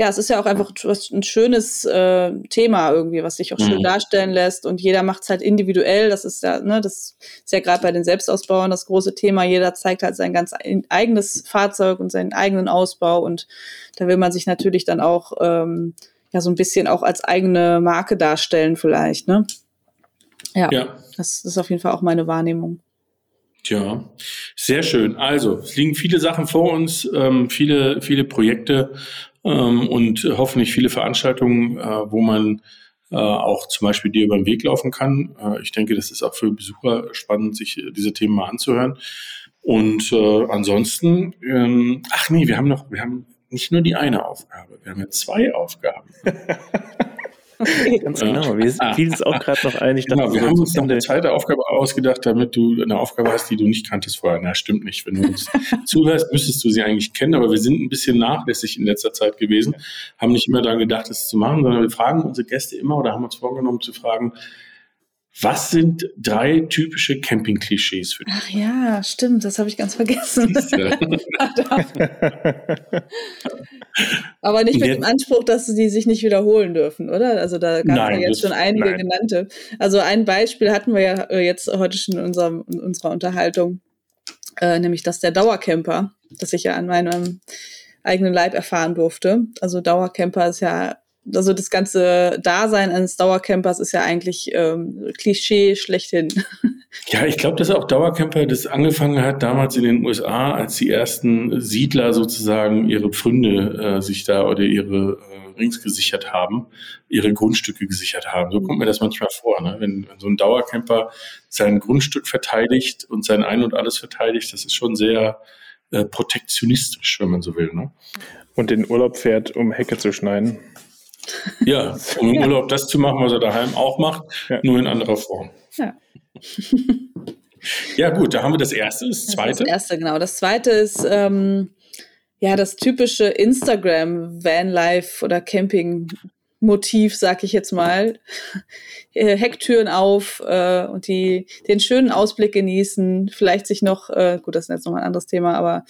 ja, es ist ja auch einfach ein schönes äh, Thema irgendwie, was sich auch schön mhm. darstellen lässt und jeder macht es halt individuell. Das ist ja, ne, das ist ja gerade bei den Selbstausbauern das große Thema. Jeder zeigt halt sein ganz eigenes Fahrzeug und seinen eigenen Ausbau und da will man sich natürlich dann auch ähm, ja so ein bisschen auch als eigene Marke darstellen vielleicht, ne? Ja, ja. Das ist auf jeden Fall auch meine Wahrnehmung. Tja, sehr schön. Also, es liegen viele Sachen vor uns, ähm, viele, viele Projekte ähm, und hoffentlich viele Veranstaltungen, äh, wo man äh, auch zum Beispiel dir über den Weg laufen kann. Äh, ich denke, das ist auch für Besucher spannend, sich diese Themen mal anzuhören. Und äh, ansonsten, ähm, ach nee, wir haben noch, wir haben nicht nur die eine Aufgabe, wir haben ja zwei Aufgaben. (laughs) (laughs) Ganz genau. Wir sind uns auch gerade noch einig. Genau, wir haben uns noch eine zweite Aufgabe ausgedacht, damit du eine Aufgabe hast, die du nicht kanntest vorher. Na, stimmt nicht. Wenn du uns (laughs) zuhörst, müsstest du sie eigentlich kennen, aber wir sind ein bisschen nachlässig in letzter Zeit gewesen, haben nicht immer daran gedacht, das zu machen, sondern wir fragen unsere Gäste immer oder haben uns vorgenommen zu fragen, was sind drei typische Camping-Klischees für dich? Ach ja, stimmt, das habe ich ganz vergessen. (laughs) Aber nicht mit dem Anspruch, dass sie sich nicht wiederholen dürfen, oder? Also da gab es ja jetzt schon einige nein. genannte. Also ein Beispiel hatten wir ja äh, jetzt heute schon in, unserem, in unserer Unterhaltung, äh, nämlich das der Dauercamper, das ich ja an meinem eigenen Leib erfahren durfte. Also Dauercamper ist ja also das ganze Dasein eines Dauercampers ist ja eigentlich ähm, Klischee schlechthin. (laughs) Ja, ich glaube, dass auch Dauercamper das angefangen hat damals in den USA, als die ersten Siedler sozusagen ihre Pfründe äh, sich da oder ihre äh, Rings gesichert haben, ihre Grundstücke gesichert haben. So kommt mir das manchmal vor, ne? wenn, wenn so ein Dauercamper sein Grundstück verteidigt und sein Ein und alles verteidigt, das ist schon sehr äh, protektionistisch, wenn man so will. Ne? Und den Urlaub fährt, um Hecke zu schneiden. Ja, um im Urlaub das zu machen, was er daheim auch macht, ja. nur in anderer Form. Ja. ja, gut, da haben wir das erste. Das zweite. Das erste, genau. Das zweite ist ähm, ja das typische Instagram Vanlife oder Camping Motiv, sag ich jetzt mal. Äh, Hecktüren auf äh, und die den schönen Ausblick genießen, vielleicht sich noch, äh, gut, das ist jetzt nochmal ein anderes Thema, aber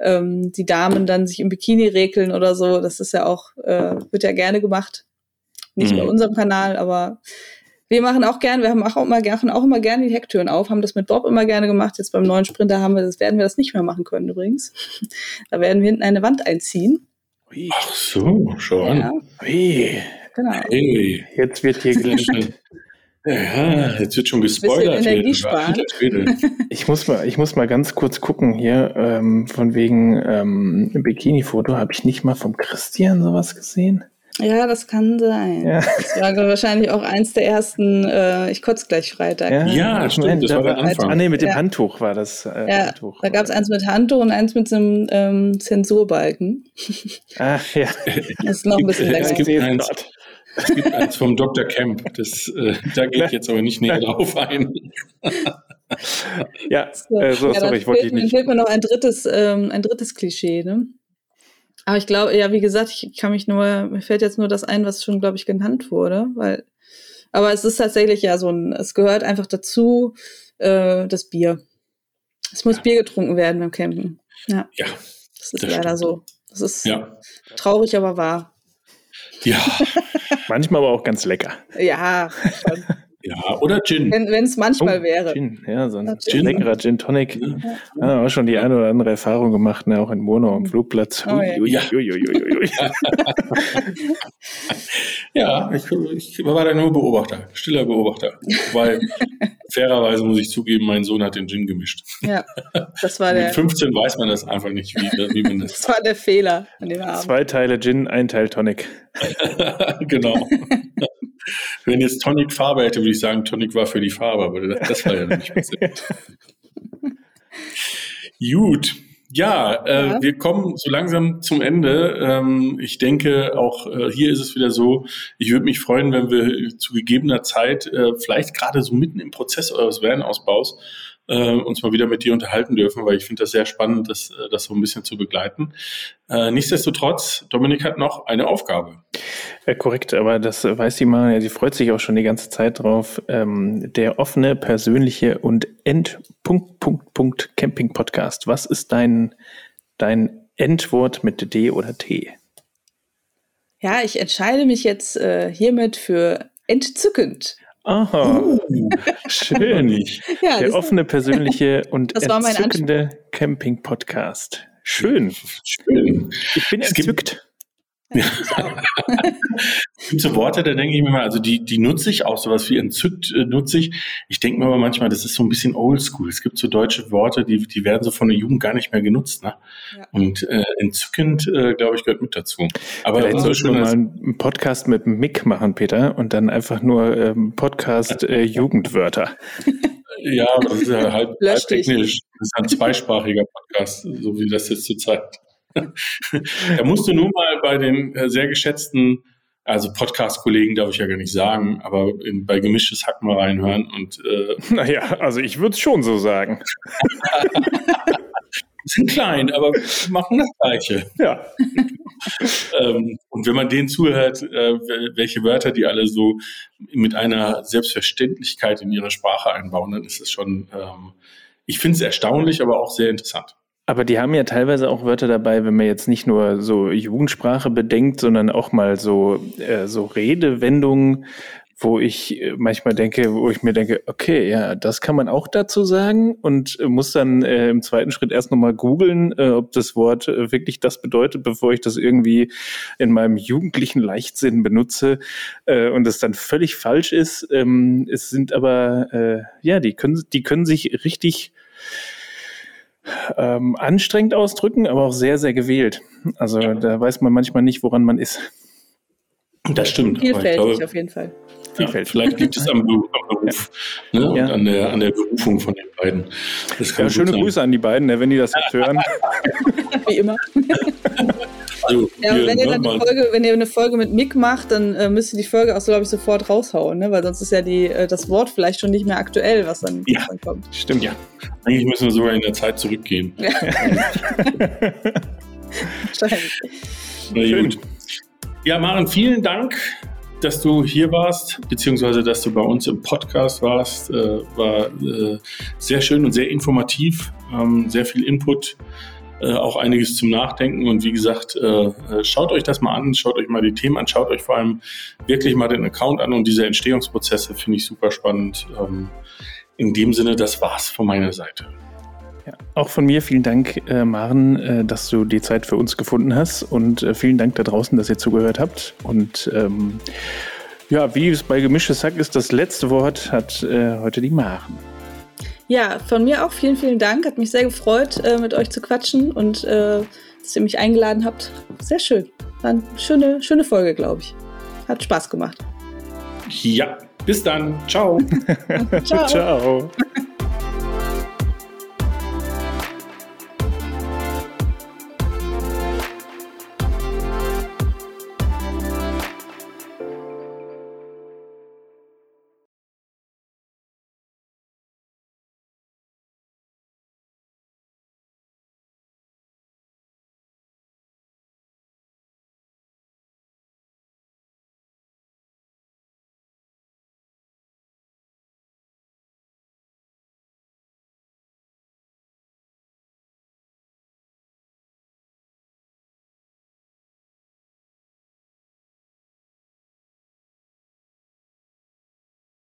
ähm, die Damen dann sich im Bikini rekeln oder so. Das ist ja auch, äh, wird ja gerne gemacht. Nicht mhm. bei unserem Kanal, aber wir machen auch gerne, wir haben auch immer, machen auch immer gerne die Hecktüren auf, haben das mit Bob immer gerne gemacht. Jetzt beim neuen Sprinter haben wir das, werden wir das nicht mehr machen können übrigens. (laughs) Da werden wir hinten eine Wand einziehen. Ach so, schon. Ja. Hey. Genau. Hey. Jetzt wird hier gelistet. (laughs) Ja, jetzt wird schon gespoilert. Ich muss mal, ich muss mal ganz kurz gucken hier, ähm, von wegen ähm, Bikini-Foto. Habe ich nicht mal vom Christian sowas gesehen? Ja, das kann sein. Ja. Das war wahrscheinlich auch eins der ersten, äh, ich kotze gleich Freitag. Ja, ja stimmt, das war der Anfang. Ah, nee, mit dem ja. Handtuch war das. Äh, ja, Handtuch. da gab es eins mit Handtuch und eins mit so einem ähm, Zensurbalken. Ach ja. Das ist noch ein bisschen länger. Es gibt eins, es gibt eins vom Dr. Kemp, das, äh, da gehe ich jetzt aber nicht näher drauf ein. ja, äh, so, ja, sorry, ich wollte dich nicht. Dann fehlt mir noch ein drittes, ähm, ein drittes Klischee, ne? Aber ich glaube, ja, wie gesagt, ich kann mich nur, mir fällt jetzt nur das ein, was schon, glaube ich, genannt wurde, weil, aber es ist tatsächlich ja so ein, es gehört einfach dazu, äh, das Bier. Es muss ja. Bier getrunken werden beim Campen. Ja. Ja. Das ist das leider stimmt. so. Das ist ja. traurig, aber wahr. Ja. Manchmal aber auch ganz lecker. Ja, schon. Ja, oder Gin. Wenn es manchmal oh, wäre. Gin, ja, so ein Gin. leckerer Gin Tonic. Ja, ja. auch schon die eine oder andere Erfahrung gemacht, ne? auch in Murnau am Flugplatz. Oh, ja, ja ich, ich, war da nur Beobachter, stiller Beobachter. Weil fairerweise muss ich zugeben, mein Sohn hat den Gin gemischt. Ja, das war der. Mit 15 weiß man das einfach nicht, wie, wie man das. das war der Fehler an dem Abend. Zwei Teile Gin, ein Teil Tonic. (laughs) genau. Wenn jetzt Tonic Farbe hätte, würde ich sagen, Tonic war für die Farbe, aber das, das war ja nicht passiert. (laughs) Gut. Ja, äh, ja, wir kommen so langsam zum Ende. Ähm, ich denke, auch äh, hier ist es wieder so, ich würde mich freuen, wenn wir zu gegebener Zeit, äh, vielleicht gerade so mitten im Prozess eures Van-Ausbaus, äh, uns mal wieder mit dir unterhalten dürfen, weil ich finde das sehr spannend, das, äh, das so ein bisschen zu begleiten. Äh, nichtsdestotrotz, Dominik hat noch eine Aufgabe. Ja, korrekt, aber das weiß die Maria, sie freut sich auch schon die ganze Zeit drauf. Ähm, der offene, persönliche und End-Punkt, Punkt, Punkt Camping-Podcast. Was ist dein, dein Endwort mit D oder T? Ja, ich entscheide mich jetzt äh, hiermit für entzückend. Aha, uh, schön. ja, Der offene, persönliche und entzückende Camping-Podcast. Schön. Schön. Ich bin entzückt. Ja. es gibt so Worte, da denke ich mir mal, also die, die nutze ich auch, sowas wie entzückt äh, nutze ich. Ich denke mir aber manchmal, das ist so ein bisschen oldschool. Es gibt so deutsche Worte, die, die werden so von der Jugend gar nicht mehr genutzt. Ne? Ja. Und äh, entzückend, äh, glaube ich, gehört mit dazu. Aber Vielleicht sollten wir mal einen Podcast mit Mick machen, Peter, und dann einfach nur ähm, Podcast äh, (laughs) Jugendwörter. Ja, das ist ja halb, halb Englisch. Das ist ein zweisprachiger Podcast, so wie das jetzt zurzeit da musst du nur mal bei den äh, sehr geschätzten, also Podcast-Kollegen darf ich ja gar nicht sagen, aber in, bei gemischtes Hack mal reinhören und äh, (laughs) Naja, also ich würde es schon so sagen. (laughs) sind klein, aber machen das Gleiche. Ja. ähm, und wenn man denen zuhört, äh, welche Wörter die alle so mit einer Selbstverständlichkeit in ihre Sprache einbauen, dann ist es schon, ähm, ich finde es erstaunlich, aber auch sehr interessant. Aber die haben ja teilweise auch Wörter dabei, wenn man jetzt nicht nur so Jugendsprache bedenkt, sondern auch mal so, äh, so Redewendungen, wo ich äh, manchmal denke, wo ich mir denke, okay, ja, das kann man auch dazu sagen und muss dann äh, im zweiten Schritt erst nochmal googeln, äh, ob das Wort äh, wirklich das bedeutet, bevor ich das irgendwie in meinem jugendlichen Leichtsinn benutze äh, und es dann völlig falsch ist. Ähm, es sind aber, äh, ja, die können, die können sich richtig ähm, anstrengend ausdrücken, aber auch sehr, sehr gewählt. Also ja. da weiß man manchmal nicht, woran man ist. Das stimmt. Vielfältig glaube, auf jeden Fall. Ja, vielleicht liegt es am, Beruf, am Beruf (laughs) ja. Ne, ja. und an der, an der Berufung von den beiden. ja, schöne sein. Grüße an die beiden, ne, wenn die das jetzt hören. (laughs) Wie immer. (laughs) Also, ja, wenn, ihr dann eine Folge, wenn ihr eine Folge mit Mick macht, dann äh, müsst ihr die Folge auch, so, glaube ich, sofort raushauen, ne? weil sonst ist ja die, äh, das Wort vielleicht schon nicht mehr aktuell, was dann, ja. was dann kommt. Stimmt, ja. Eigentlich müssen wir sogar in der Zeit zurückgehen. Ja. (laughs) Wahrscheinlich. Schön. Ja, Maren, vielen Dank, dass du hier warst, beziehungsweise dass du bei uns im Podcast warst. Äh, war äh, sehr schön und sehr informativ, ähm, sehr viel Input äh, auch einiges zum Nachdenken. Und wie gesagt, äh, äh, schaut euch das mal an, schaut euch mal die Themen an, schaut euch vor allem wirklich mal den Account an und diese Entstehungsprozesse finde ich super spannend. Ähm, in dem Sinne, das war's von meiner Seite. Ja, auch von mir vielen Dank, äh, Maren, äh, dass du die Zeit für uns gefunden hast und äh, vielen Dank da draußen, dass ihr zugehört habt. Und ähm, ja, wie es bei Gemischtes Hack ist, das letzte Wort hat heute die Maren. Ja, von mir auch vielen, vielen Dank. Hat mich sehr gefreut, äh, mit euch zu quatschen und äh, dass ihr mich eingeladen habt. Sehr schön. War eine schöne, schöne Folge, glaube ich. Hat Spaß gemacht. Ja, bis dann. Ciao. (laughs) (laughs) Ciao. Ciao. (laughs)